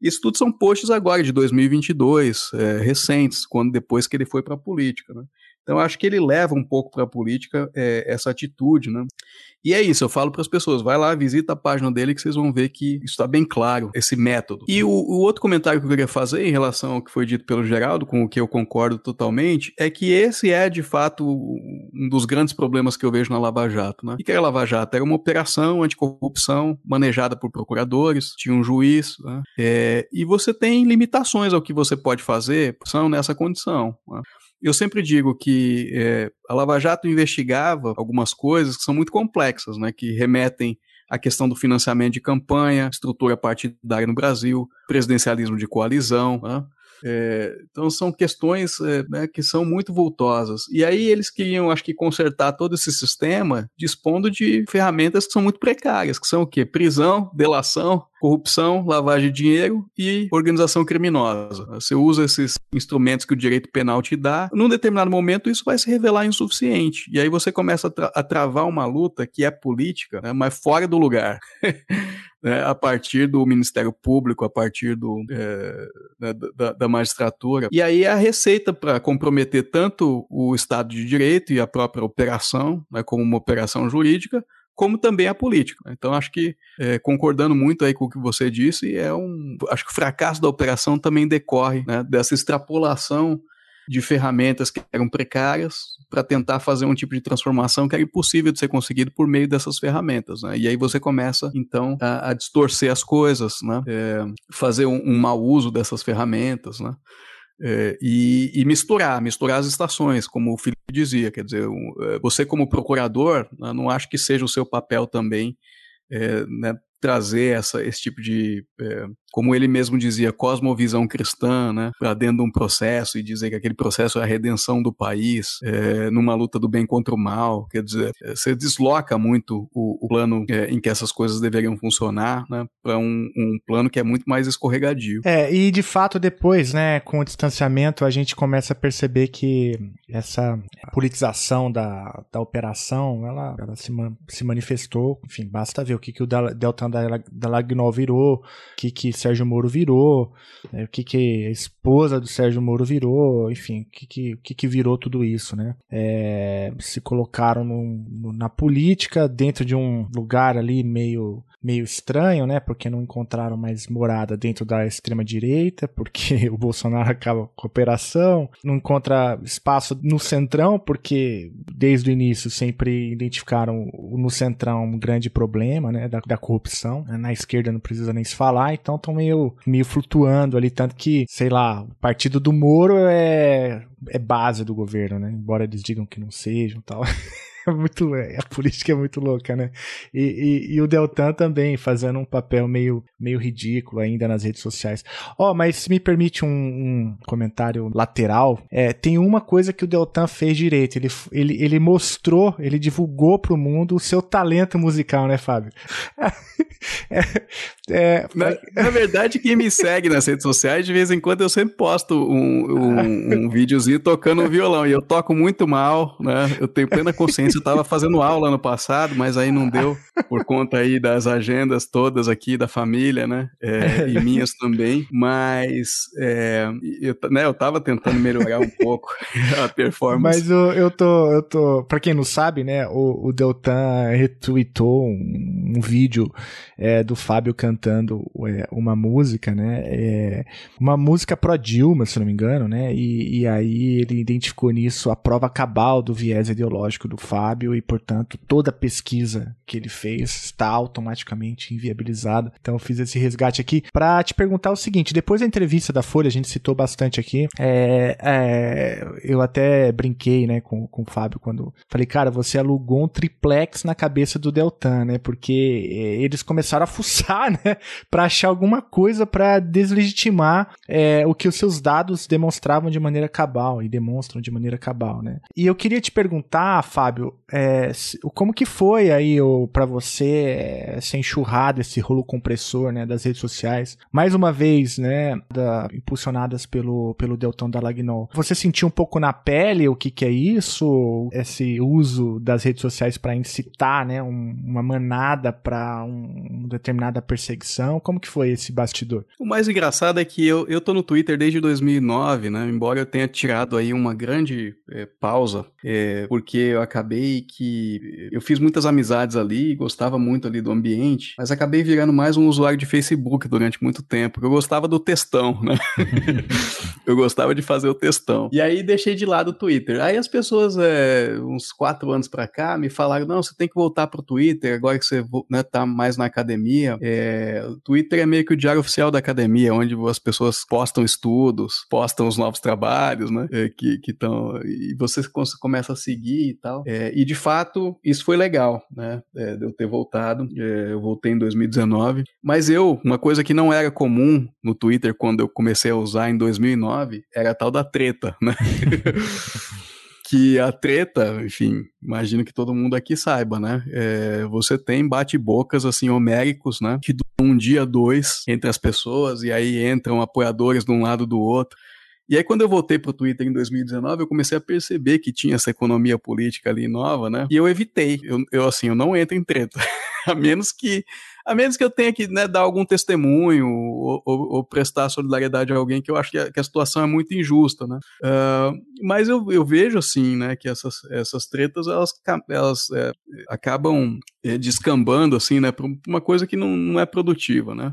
Isso tudo são posts agora de 2022, é, recentes, quando depois que ele foi para a política, né? Então, acho que ele leva um pouco para a política é, essa atitude, né? E é isso, eu falo para as pessoas, vai lá, visita a página dele que vocês vão ver que está bem claro, esse método. E o, o, outro comentário que eu queria fazer em relação ao que foi dito pelo Geraldo, com o que eu concordo totalmente, é que esse é, de fato, um dos grandes problemas que eu vejo na Lava Jato, né? O que era a Lava Jato? Era uma operação anticorrupção manejada por procuradores, tinha um juiz, né? É, e você tem limitações ao que você pode fazer, são nessa condição, né? Eu sempre digo que é, a Lava Jato investigava algumas coisas que são muito complexas, né, que remetem à questão do financiamento de campanha, estrutura partidária no Brasil, presidencialismo de coalizão, né, É, então são questões é, né, que são muito voltosas. E aí eles queriam, acho que, consertar todo esse sistema dispondo de ferramentas que são muito precárias, que são o quê? Prisão, delação, corrupção, lavagem de dinheiro e organização criminosa. Você usa esses instrumentos que o direito penal te dá, num determinado momento isso vai se revelar insuficiente. E aí você começa a, tra a travar uma luta que é política, né, mas fora do lugar. né, a partir do Ministério Público, a partir do, é, da, da, magistratura. E aí a receita para comprometer tanto o Estado de Direito e a própria operação, né, como uma operação jurídica, como também a política. Então, acho que, é, concordando muito aí com o que você disse, é um, acho que o fracasso da operação também decorre né, dessa extrapolação de ferramentas que eram precárias para tentar fazer um tipo de transformação que era impossível de ser conseguido por meio dessas ferramentas. Né? E aí você começa, então, a, a distorcer as coisas, né? É, fazer um, um mau uso dessas ferramentas, né? É, e, e, misturar, misturar as estações, como o Felipe dizia, quer dizer, é, você como procurador, né, não acho que seja o seu papel também é, né, trazer essa, esse tipo de, é, como ele mesmo dizia, cosmovisão cristã, né, para dentro de um processo e dizer que aquele processo é a redenção do país, é, numa luta do bem contra o mal. Quer dizer, é, você desloca muito o, o plano é, em que essas coisas deveriam funcionar, né, para um, um, plano que é muito mais escorregadio. É, e de fato depois, né, com o distanciamento, a gente começa a perceber que essa politização da, da operação, ela, ela se, se manifestou, enfim, basta ver o que, que o Deltan da, da Lagnol virou, o que, que Sérgio Moro virou, né, o que, que a esposa do Sérgio Moro virou, enfim, o que, que, que, que virou tudo isso, né? É, se colocaram no, no, na política dentro de um lugar ali meio meio estranho, né? Porque não encontraram mais morada dentro da extrema direita, porque o Bolsonaro acaba com a operação, não encontra espaço no centrão, porque desde o início sempre identificaram no centrão um grande problema, né? Da, da corrupção. Na esquerda não precisa nem se falar, então estão meio, meio flutuando ali, tanto que, sei lá, o partido do Moro é, é base do governo, né? Embora eles digam que não sejam tal. é muito, é, a política é muito louca, né? E, e, e, o Deltan também fazendo um papel meio, meio ridículo ainda nas redes sociais. Ó, oh, mas se me permite um, um comentário lateral, é, tem uma coisa que o Deltan fez direito. Ele, ele, ele mostrou, ele divulgou pro mundo o seu talento musical, né, Fábio? é, é, na, na, verdade, quem me segue nas redes sociais, de vez em quando eu sempre posto um, um, um videozinho tocando um violão. E eu toco muito mal, né? Eu tenho plena consciência. Eu estava fazendo aula no passado, mas aí não deu por conta aí das agendas todas aqui da família, né? É, e minhas também. Mas é, eu, né, eu tava tentando melhorar um pouco a performance. Mas eu, eu tô, eu tô. Pra quem não sabe, né? O, o Deltan retweetou um, um vídeo é, do Fábio cantando cantando é, uma música, né? É, uma música pro Dilma, se não me engano, né? E, e aí ele identificou nisso a prova cabal do viés ideológico do Fábio e, portanto, toda a pesquisa que ele fez está automaticamente inviabilizada. Então eu fiz esse resgate aqui para te perguntar o seguinte: depois da entrevista da Folha, a gente citou bastante aqui, é, é, eu até brinquei, né, com, com o Fábio quando falei, cara, você alugou um triplex na cabeça do Deltan, né? Porque é, eles começaram a fuçar, né? para achar alguma coisa para deslegitimar é, o que os seus dados demonstravam de maneira cabal e demonstram de maneira cabal, né? E eu queria te perguntar, Fábio, é, como que foi aí para você é, ser enxurrado esse rolo compressor, né, das redes sociais, mais uma vez, né, da, impulsionadas pelo pelo Deltão da Lagnol. Você sentiu um pouco na pele o que que é isso, esse uso das redes sociais para incitar, né, um, uma manada para um, uma determinada perseguição? Como que foi esse bastidor? O mais engraçado é que eu, eu tô no Twitter desde 2009, né? Embora eu tenha tirado aí uma grande é, pausa, é, porque eu acabei que eu fiz muitas amizades ali, gostava muito ali do ambiente, mas acabei virando mais um usuário de Facebook durante muito tempo, porque eu gostava do textão, né? eu gostava de fazer o textão. E aí deixei de lado o Twitter. Aí as pessoas, é, uns quatro anos pra cá, me falaram, não, você tem que voltar pro Twitter, agora que você né, tá mais na academia, é, o Twitter é meio que o diário oficial da academia, onde as pessoas postam estudos, postam os novos trabalhos, né? É, que estão. E você começa a seguir e tal. É, e de fato, isso foi legal, né? É, eu ter voltado. É, eu voltei em 2019. Mas eu, uma coisa que não era comum no Twitter quando eu comecei a usar em 2009, era a tal da treta, né? que a treta, enfim, imagino que todo mundo aqui saiba, né? É, você tem bate-bocas assim homéricos, né? Que duram um dia, dois entre as pessoas e aí entram apoiadores de um lado do outro. E aí, quando eu voltei pro Twitter em 2019, eu comecei a perceber que tinha essa economia política ali nova, né? E eu evitei. Eu, eu assim, eu não entro em treta. a menos que a menos que eu tenha que né, dar algum testemunho ou, ou, ou, prestar solidariedade a alguém que eu acho que a, que a situação é muito injusta, né? Uh, mas eu, eu, vejo assim, né, que essas, essas tretas elas, elas é, acabam é, descambando assim, né, para uma coisa que não, não é produtiva, né?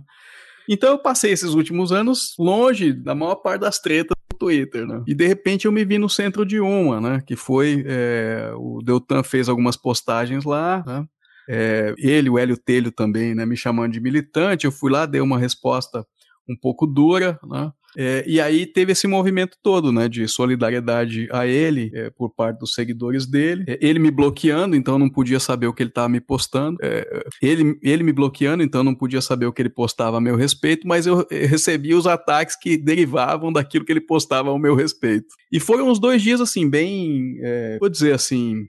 Então eu passei esses últimos anos longe da maior parte das tretas do Twitter, né? E de repente eu me vi no centro de uma, né? Que foi é, o Deltan fez algumas postagens lá, né? É, ele, o Hélio Telho também, né, me chamando de militante, eu fui lá, dei uma resposta um pouco dura, né? É, e aí teve esse movimento todo, né, de solidariedade a ele é, por parte dos seguidores dele. É, ele me bloqueando, então eu não podia saber o que ele estava me postando. É, ele, ele me bloqueando, então eu não podia saber o que ele postava a meu respeito, mas eu é, recebia os ataques que derivavam daquilo que ele postava ao meu respeito. E foram uns dois dias, assim, bem, é, vou dizer assim,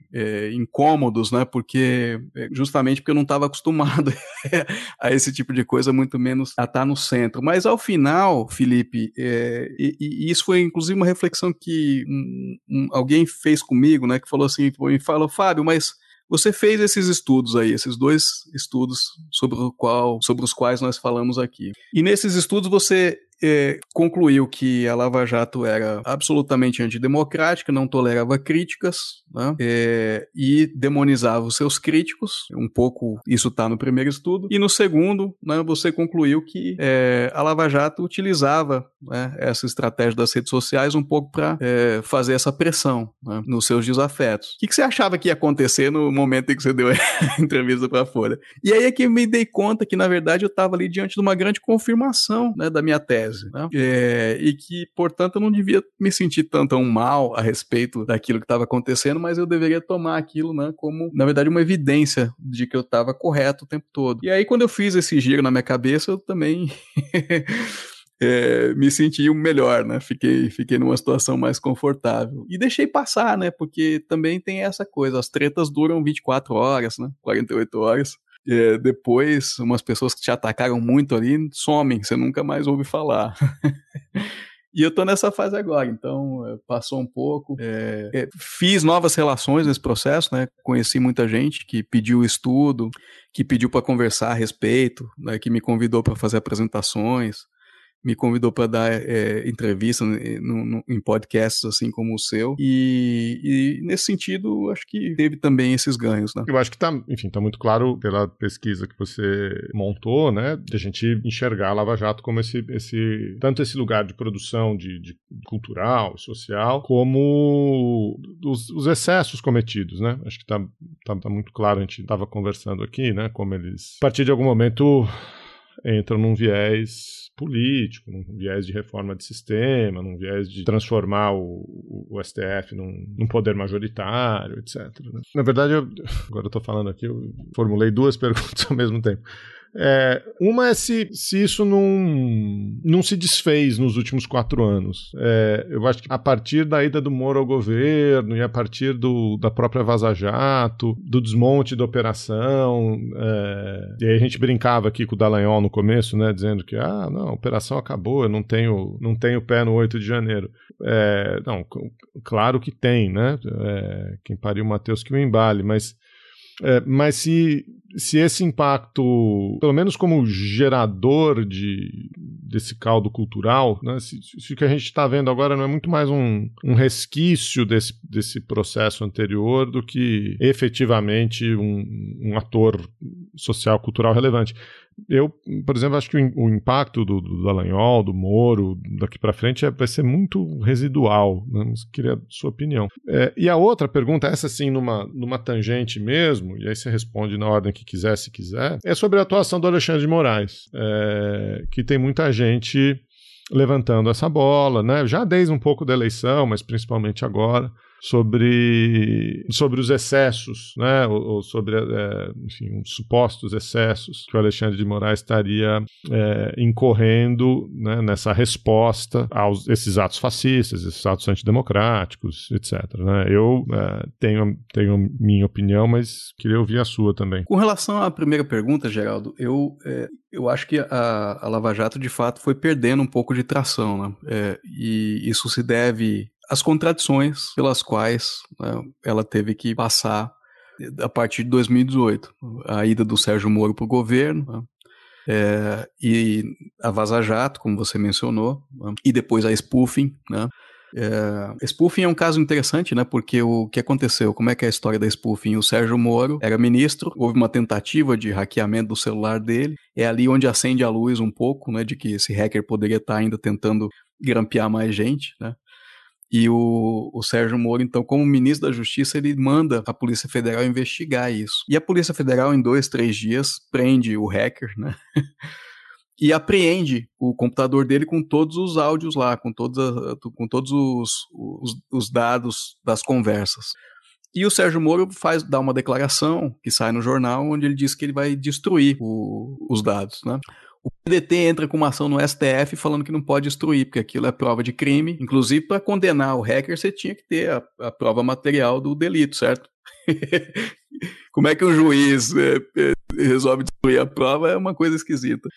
incômodos, né, porque justamente porque eu não estava acostumado a esse tipo de coisa, muito menos a estar no centro. Mas ao final, Felipe, é, e, e, isso foi inclusive uma reflexão que um, um, alguém fez comigo, né? Que falou assim, me falou, Fábio, mas você fez esses estudos aí, esses dois estudos sobre, qual, sobre os quais nós falamos aqui. E nesses estudos você é, concluiu que a Lava Jato era absolutamente antidemocrática, não tolerava críticas né, é, e demonizava os seus críticos. Um pouco isso está no primeiro estudo. E no segundo, né, você concluiu que é, a Lava Jato utilizava né, essa estratégia das redes sociais um pouco para fazer essa pressão né, nos seus desafetos. O que, que, você achava que ia acontecer no momento em que você deu a entrevista para a Folha? E aí é que me dei conta que, na verdade, eu estava ali diante de uma grande confirmação né, da minha tese tese, né? É, e que, portanto, eu não devia me sentir tão, tão mal a respeito daquilo que estava acontecendo, mas eu deveria tomar aquilo, né, como, na verdade, uma evidência de que eu estava correto o tempo todo. E aí, quando eu fiz esse giro na minha cabeça, eu também é, me senti melhor, né? Fiquei, fiquei numa situação mais confortável. E deixei passar, né? Porque também tem essa coisa, as tretas duram 24 horas, né? 48 horas. É, depois, umas pessoas que te atacaram muito ali somem, você nunca mais ouve falar. E eu tô nessa fase agora, então é, passou um pouco. É, é, fiz novas relações nesse processo, né? Conheci muita gente que pediu estudo, que pediu para conversar a respeito, né? que me convidou para fazer apresentações me convidou para dar é, entrevista no, no, em podcasts assim como o seu e, e, nesse sentido acho que teve também esses ganhos né? eu acho que tá enfim tá muito claro pela pesquisa que você montou né de a gente enxergar a Lava Jato como esse, esse tanto esse lugar de produção de, de cultural social como os, os, excessos cometidos né acho que tá, tá, tá muito claro a gente estava conversando aqui né como eles a partir de algum momento entram num viés político, num viés de reforma de sistema, num viés de transformar o, o STF num, num, poder majoritário, etc. Né? Na verdade, eu, agora eu estou falando aqui, eu formulei duas perguntas ao mesmo tempo. É, uma é se, se isso não, não se desfez nos últimos quatro anos. É, eu acho que a partir da ida do Moro ao governo e a partir do, da própria Vaza Jato, do desmonte da operação, é, e aí a gente brincava aqui com o Dallagnol no começo, né, dizendo que ah, não, a operação acabou, eu não tenho, não tenho pé no 8 de janeiro. É, não, claro que tem, né? É, quem pariu o Matheus que o embale, mas é, mas se, se esse impacto, pelo menos como gerador de, desse caldo cultural, né, se, se o que a gente está vendo agora não é muito mais um, um resquício desse, desse processo anterior do que efetivamente um, um ator social cultural relevante. Eu, por exemplo, acho que o, impacto do, do Dallagnol, do Moro, daqui para frente é, vai ser muito residual. Né? Queria a sua opinião. É, e a outra pergunta, essa sim, numa, numa tangente mesmo, e aí você responde na ordem que quiser, se quiser, é sobre a atuação do Alexandre de Moraes, é, que tem muita gente levantando essa bola, né? já desde um pouco da eleição, mas principalmente agora sobre, sobre os excessos, né, ou, ou sobre é, enfim, os supostos excessos que o Alexandre de Moraes estaria é, incorrendo né, nessa resposta a esses atos fascistas, esses atos antidemocráticos, etc. Né? Eu é, tenho, tenho minha opinião, mas queria ouvir a sua também. Com relação à primeira pergunta, Geraldo, eu, eu acho que a, a Lava Jato de fato foi perdendo um pouco de tração, né? É, e isso se deve às contradições pelas quais né, ela teve que passar a partir de 2018. A ida do Sérgio Moro para o governo, né? é, e a Vaza Jato, como você mencionou, né? e depois a spoofing, né? É, spoofing é um caso interessante, né? Porque o que aconteceu? Como é que é a história da spoofing? O Sérgio Moro era ministro, houve uma tentativa de hackeamento do celular dele. É ali onde acende a luz um pouco, né? De que esse hacker poderia estar ainda tentando grampear mais gente, né? E o, o, Sérgio Moro, então, como ministro da Justiça, ele manda a Polícia Federal investigar isso. E a Polícia Federal, em dois, três dias, prende o hacker, né? e apreende o computador dele com todos os áudios lá, com, todas, com todos os, os, os, dados das conversas. E o Sérgio Moro faz dá uma declaração que sai no jornal onde ele diz que ele vai destruir o, os dados, né? O PDT entra com uma ação no STF falando que não pode destruir, porque aquilo é prova de crime. Inclusive, para condenar o hacker, você tinha que ter a, a prova material do delito, certo? Como é que um juiz é, é, resolve destruir a prova é uma coisa esquisita.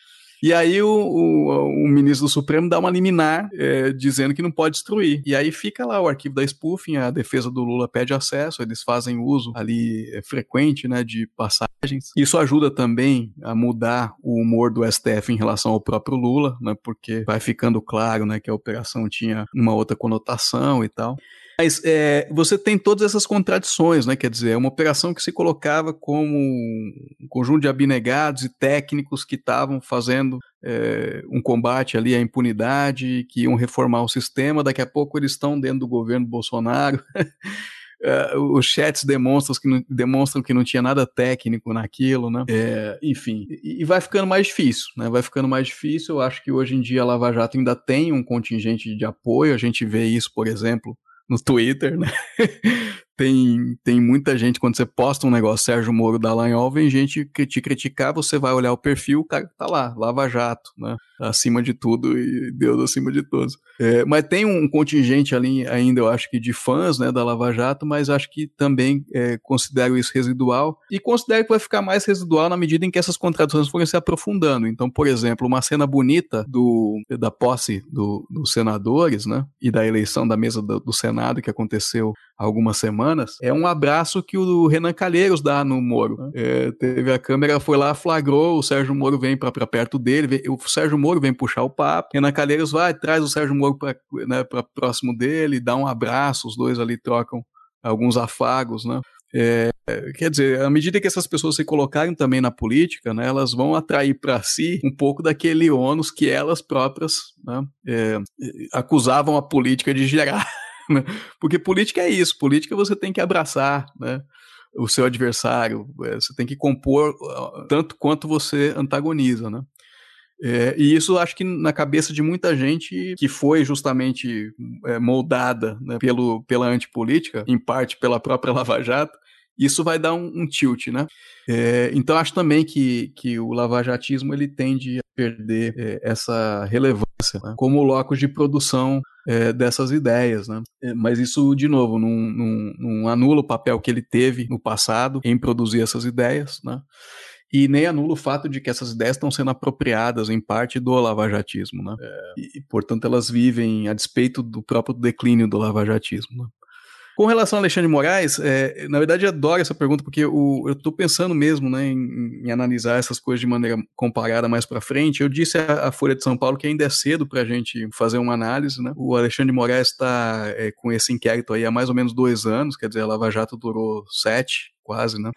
E aí o, o, o, ministro do Supremo dá uma liminar é, dizendo que não pode destruir. E aí fica lá o arquivo da spoofing, a defesa do Lula pede acesso, eles fazem uso ali é, frequente né, de passagens. Isso ajuda também a mudar o humor do STF em relação ao próprio Lula, né, porque vai ficando claro né, que a operação tinha uma outra conotação e tal. Mas é, você tem todas essas contradições, né? Quer dizer, é uma operação que se colocava como um conjunto de abnegados e técnicos que estavam fazendo é, um combate ali à impunidade, que iam reformar o sistema. Daqui a pouco eles estão dentro do governo Bolsonaro. Uh, os chats demonstram que, não, demonstram que não tinha nada técnico naquilo, né? É, enfim, e, e, vai ficando mais difícil, né? Vai ficando mais difícil. Eu acho que hoje em dia a Lava Jato ainda tem um contingente de apoio. A gente vê isso, por exemplo, no Twitter, né? tem, tem muita gente, quando você posta um negócio, Sérgio Moro Dallagnol, vem gente que te criticar, você vai olhar o perfil, o cara tá lá, Lava Jato, né? Acima de tudo e Deus acima de todos. É, mas tem um contingente ali ainda, eu acho que de fãs, né, da Lava Jato, mas acho que também é, considero isso residual e considero que vai ficar mais residual na medida em que essas contradições forem se aprofundando. Então, por exemplo, uma cena bonita do, da posse do, dos senadores, né, e da eleição da mesa do, do Senado que aconteceu há algumas semanas, é um abraço que o Renan Calheiros dá no Moro. É, teve a câmera, foi lá, flagrou, o Sérgio Moro vem para perto dele, vem, o Sérgio Moro vem puxar o papo, Renan Calheiros vai, traz o Sérgio Moro para né, próximo dele, dá um abraço, os dois ali trocam alguns afagos, né? É, quer dizer, à medida que essas pessoas se colocarem também na política, né, elas vão atrair para si um pouco daquele ônus que elas próprias né, é, acusavam a política de gerar. Né? Porque política é isso, política você tem que abraçar, né? O seu adversário, é, você tem que compor tanto quanto você antagoniza, né? É, e isso acho que na cabeça de muita gente que foi justamente é, moldada né, pelo, pela antipolítica, em parte pela própria Lava Jato, isso vai dar um, um tilt, né? É, então acho também que, que o lavajatismo ele tende a perder é, essa relevância né, como locus de produção é, dessas ideias, né? É, mas isso, de novo, não, não, não, anula o papel que ele teve no passado em produzir essas ideias, né? E nem anula o fato de que essas ideias estão sendo apropriadas em parte do lavajatismo, né? É. E, portanto, elas vivem a despeito do próprio declínio do lavajatismo. Né? Com relação a Alexandre Moraes, é, na verdade adoro essa pergunta porque o, eu estou pensando mesmo né, em, em, analisar essas coisas de maneira comparada mais para frente. Eu disse à, Folha de São Paulo que ainda é cedo para a gente fazer uma análise. Né? O Alexandre Moraes está é, com esse inquérito aí há mais ou menos dois anos, quer dizer, a Lava Jato durou sete, quase, né?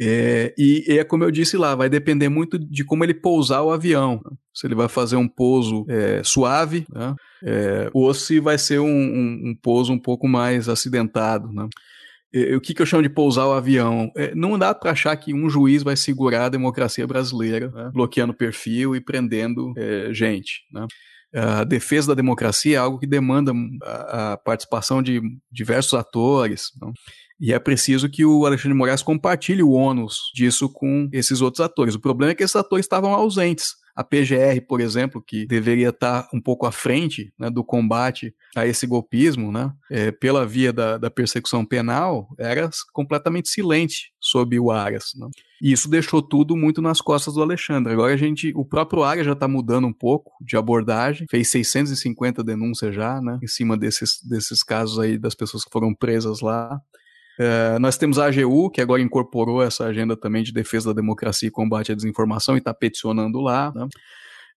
É, e, e, é como eu disse lá, vai depender muito de como ele pousar o avião. Né? Se ele vai fazer um pouso é, suave, né? é, ou se vai ser um, um, um, pouso um pouco mais acidentado. Né? O que, que eu chamo de pousar o avião? É, não dá para achar que um juiz vai segurar a democracia brasileira, né? bloqueando perfil e prendendo é, gente. Né? A defesa da democracia é algo que demanda a, a participação de diversos atores. Não? E é preciso que o Alexandre Moraes compartilhe o ônus disso com esses outros atores. O problema é que esses atores estavam ausentes. A PGR, por exemplo, que deveria estar um pouco à frente né, do combate a esse golpismo, né, é, pela via da, da, persecução penal, era completamente silente sob o Aras. Né. E isso deixou tudo muito nas costas do Alexandre. Agora a gente, o próprio Aras já está mudando um pouco de abordagem, fez 650 denúncias já, né, em cima desses, desses casos aí das pessoas que foram presas lá. É, nós temos a AGU, que agora incorporou essa agenda também de defesa da democracia e combate à desinformação e está peticionando lá. Né?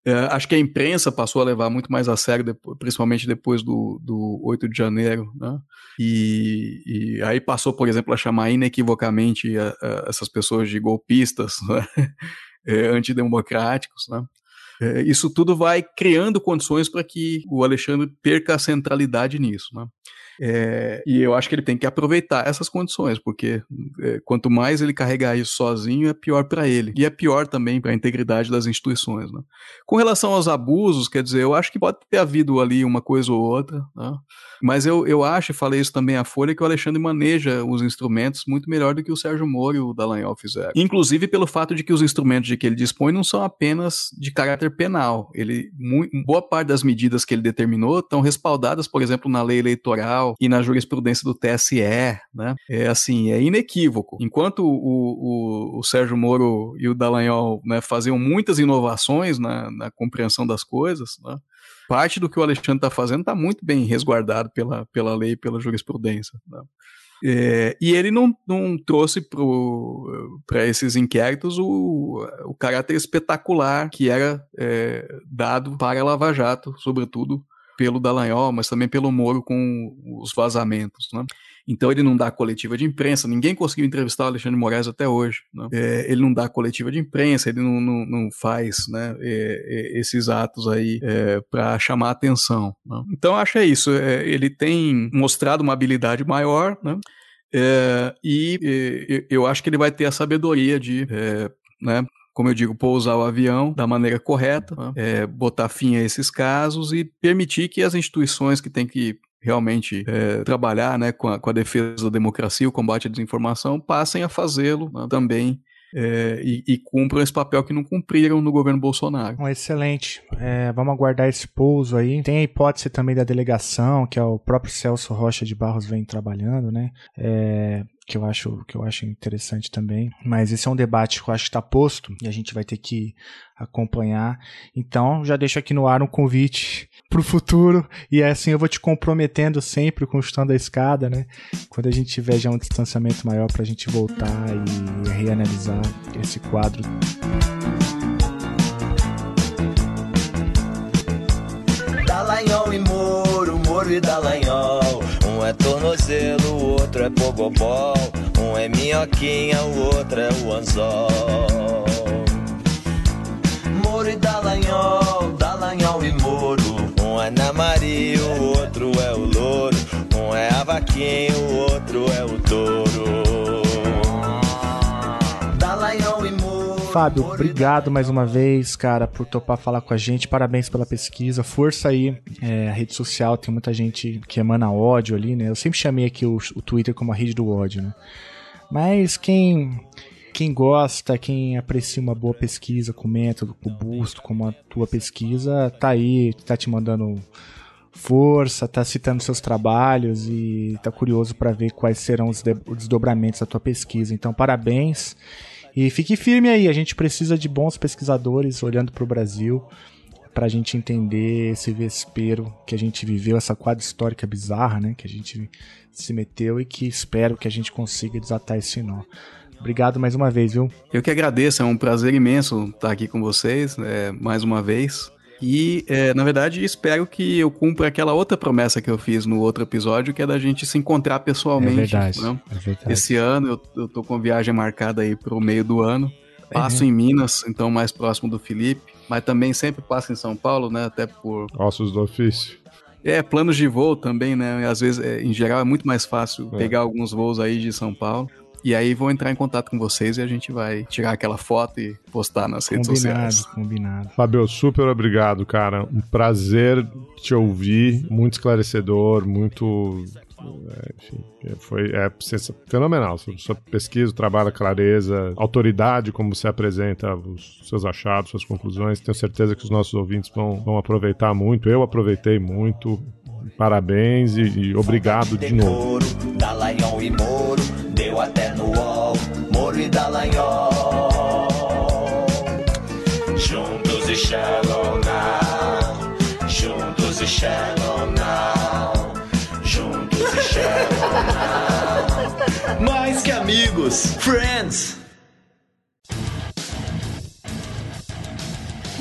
É, acho que a imprensa passou a levar muito mais a sério, principalmente depois do, do 8 de janeiro, né? e, e, aí passou, por exemplo, a chamar inequivocamente a, a essas pessoas de golpistas, né? é, antidemocráticos. Né? É, isso tudo vai criando condições para que o Alexandre perca a centralidade nisso. Né? É, e eu acho que ele tem que aproveitar essas condições, porque é, quanto mais ele carregar isso sozinho, é pior para ele. E é pior também para a integridade das instituições. Né? Com relação aos abusos, quer dizer, eu acho que pode ter havido ali uma coisa ou outra, né? mas eu, eu acho, e falei isso também à Folha, que o Alexandre maneja os instrumentos muito melhor do que o Sérgio Moro e o Dallagnol fizeram. Inclusive pelo fato de que os instrumentos de que ele dispõe não são apenas de caráter penal. Ele, muito, boa parte das medidas que ele determinou estão respaldadas, por exemplo, na lei eleitoral e na jurisprudência do TSE, né? É assim, é inequívoco. Enquanto o, o, o Sérgio Moro e o Dallagnol né, faziam muitas inovações na, na compreensão das coisas, né? parte do que o Alexandre está fazendo está muito bem resguardado pela, pela lei pela jurisprudência. Né? É, e ele não, não trouxe para esses inquéritos o, o caráter espetacular que era é, dado para a Lava Jato, sobretudo pelo Dallagnol, mas também pelo Moro com os vazamentos, né? Então ele não dá coletiva de imprensa, ninguém conseguiu entrevistar o Alexandre Moraes até hoje. Né? É, ele não dá coletiva de imprensa, ele não, não, não faz né, é, é, esses atos aí é, para chamar atenção. Né? Então acho é isso, é, ele tem mostrado uma habilidade maior, né? É, e eu acho que ele vai ter a sabedoria de né, como eu digo, pousar o avião da maneira correta, é, botar fim a esses casos e permitir que as instituições que têm que realmente é, trabalhar né, com a, com, a, defesa da democracia, o combate à desinformação, passem a fazê-lo né, também é, e, e, cumpram esse papel que não cumpriram no governo Bolsonaro. Bom, excelente. É, vamos aguardar esse pouso aí. Tem a hipótese também da delegação, que é o próprio Celso Rocha de Barros vem trabalhando, né? É, que eu acho que eu acho interessante também. Mas esse é um debate que eu acho que está posto e a gente vai ter que acompanhar. Então já deixo aqui no ar um convite para o futuro e é assim eu vou te comprometendo sempre com o Chutando a Escada, né? Quando a gente tiver já um distanciamento maior para a gente voltar e reanalisar esse quadro. Dallagnol e Moro, Moro e Dallagnol é tornozelo, o outro é pogobol. Um é minhoquinha, o outro é o anzol. Moro e Dallagnol, Dallagnol e Moro. Um é na Maria, o outro é o louro. Um é a vaquinha, o outro é o touro. Fábio, obrigado mais uma vez, cara, por topar falar com a gente. Parabéns pela pesquisa. Força aí. É, a rede social tem muita gente que emana ódio ali, né? Eu sempre chamei aqui o, o Twitter como a rede do ódio, né? Mas quem quem gosta, quem aprecia uma boa pesquisa com método robusto, como a tua pesquisa, tá aí, tá te mandando força, tá citando seus trabalhos e tá curioso para ver quais serão os desdobramentos da tua pesquisa. Então, parabéns. E fique firme aí, a gente precisa de bons pesquisadores olhando para o Brasil para a gente entender esse vespero que a gente viveu, essa quadra histórica bizarra, né, que a gente se meteu e que espero que a gente consiga desatar esse nó. Obrigado mais uma vez, viu? Eu que agradeço, é um prazer imenso estar aqui com vocês, é, mais uma vez. E, é, na verdade, espero que eu cumpra aquela outra promessa que eu fiz no outro episódio, que é da gente se encontrar pessoalmente. É verdade. Né? É verdade. Esse ano eu, eu tô com viagem marcada aí pro meio do ano. É passo em Minas, então mais próximo do Felipe, mas também sempre passo em São Paulo, né? Até por. Ossos do ofício. É, planos de voo também, né? Às vezes, é, em geral, é muito mais fácil é. pegar alguns voos aí de São Paulo. E aí vou entrar em contato com vocês e a gente vai tirar aquela foto e postar nas redes Combinado, sociais. combinado. Fabio, super obrigado, cara. Um prazer te ouvir, muito esclarecedor, muito. é, enfim, foi é, fenomenal. Sua, pesquisa, o trabalho, a clareza, autoridade, como você apresenta os seus achados, suas conclusões. Tenho certeza que os nossos ouvintes vão, vão aproveitar muito. Eu aproveitei muito. Parabéns e, e obrigado de novo. Deu até no UOL, Moro e Dallagnol. Juntos e Shallow Now, juntos e Shallow Now, juntos e Shallow Now. Mais que amigos, friends.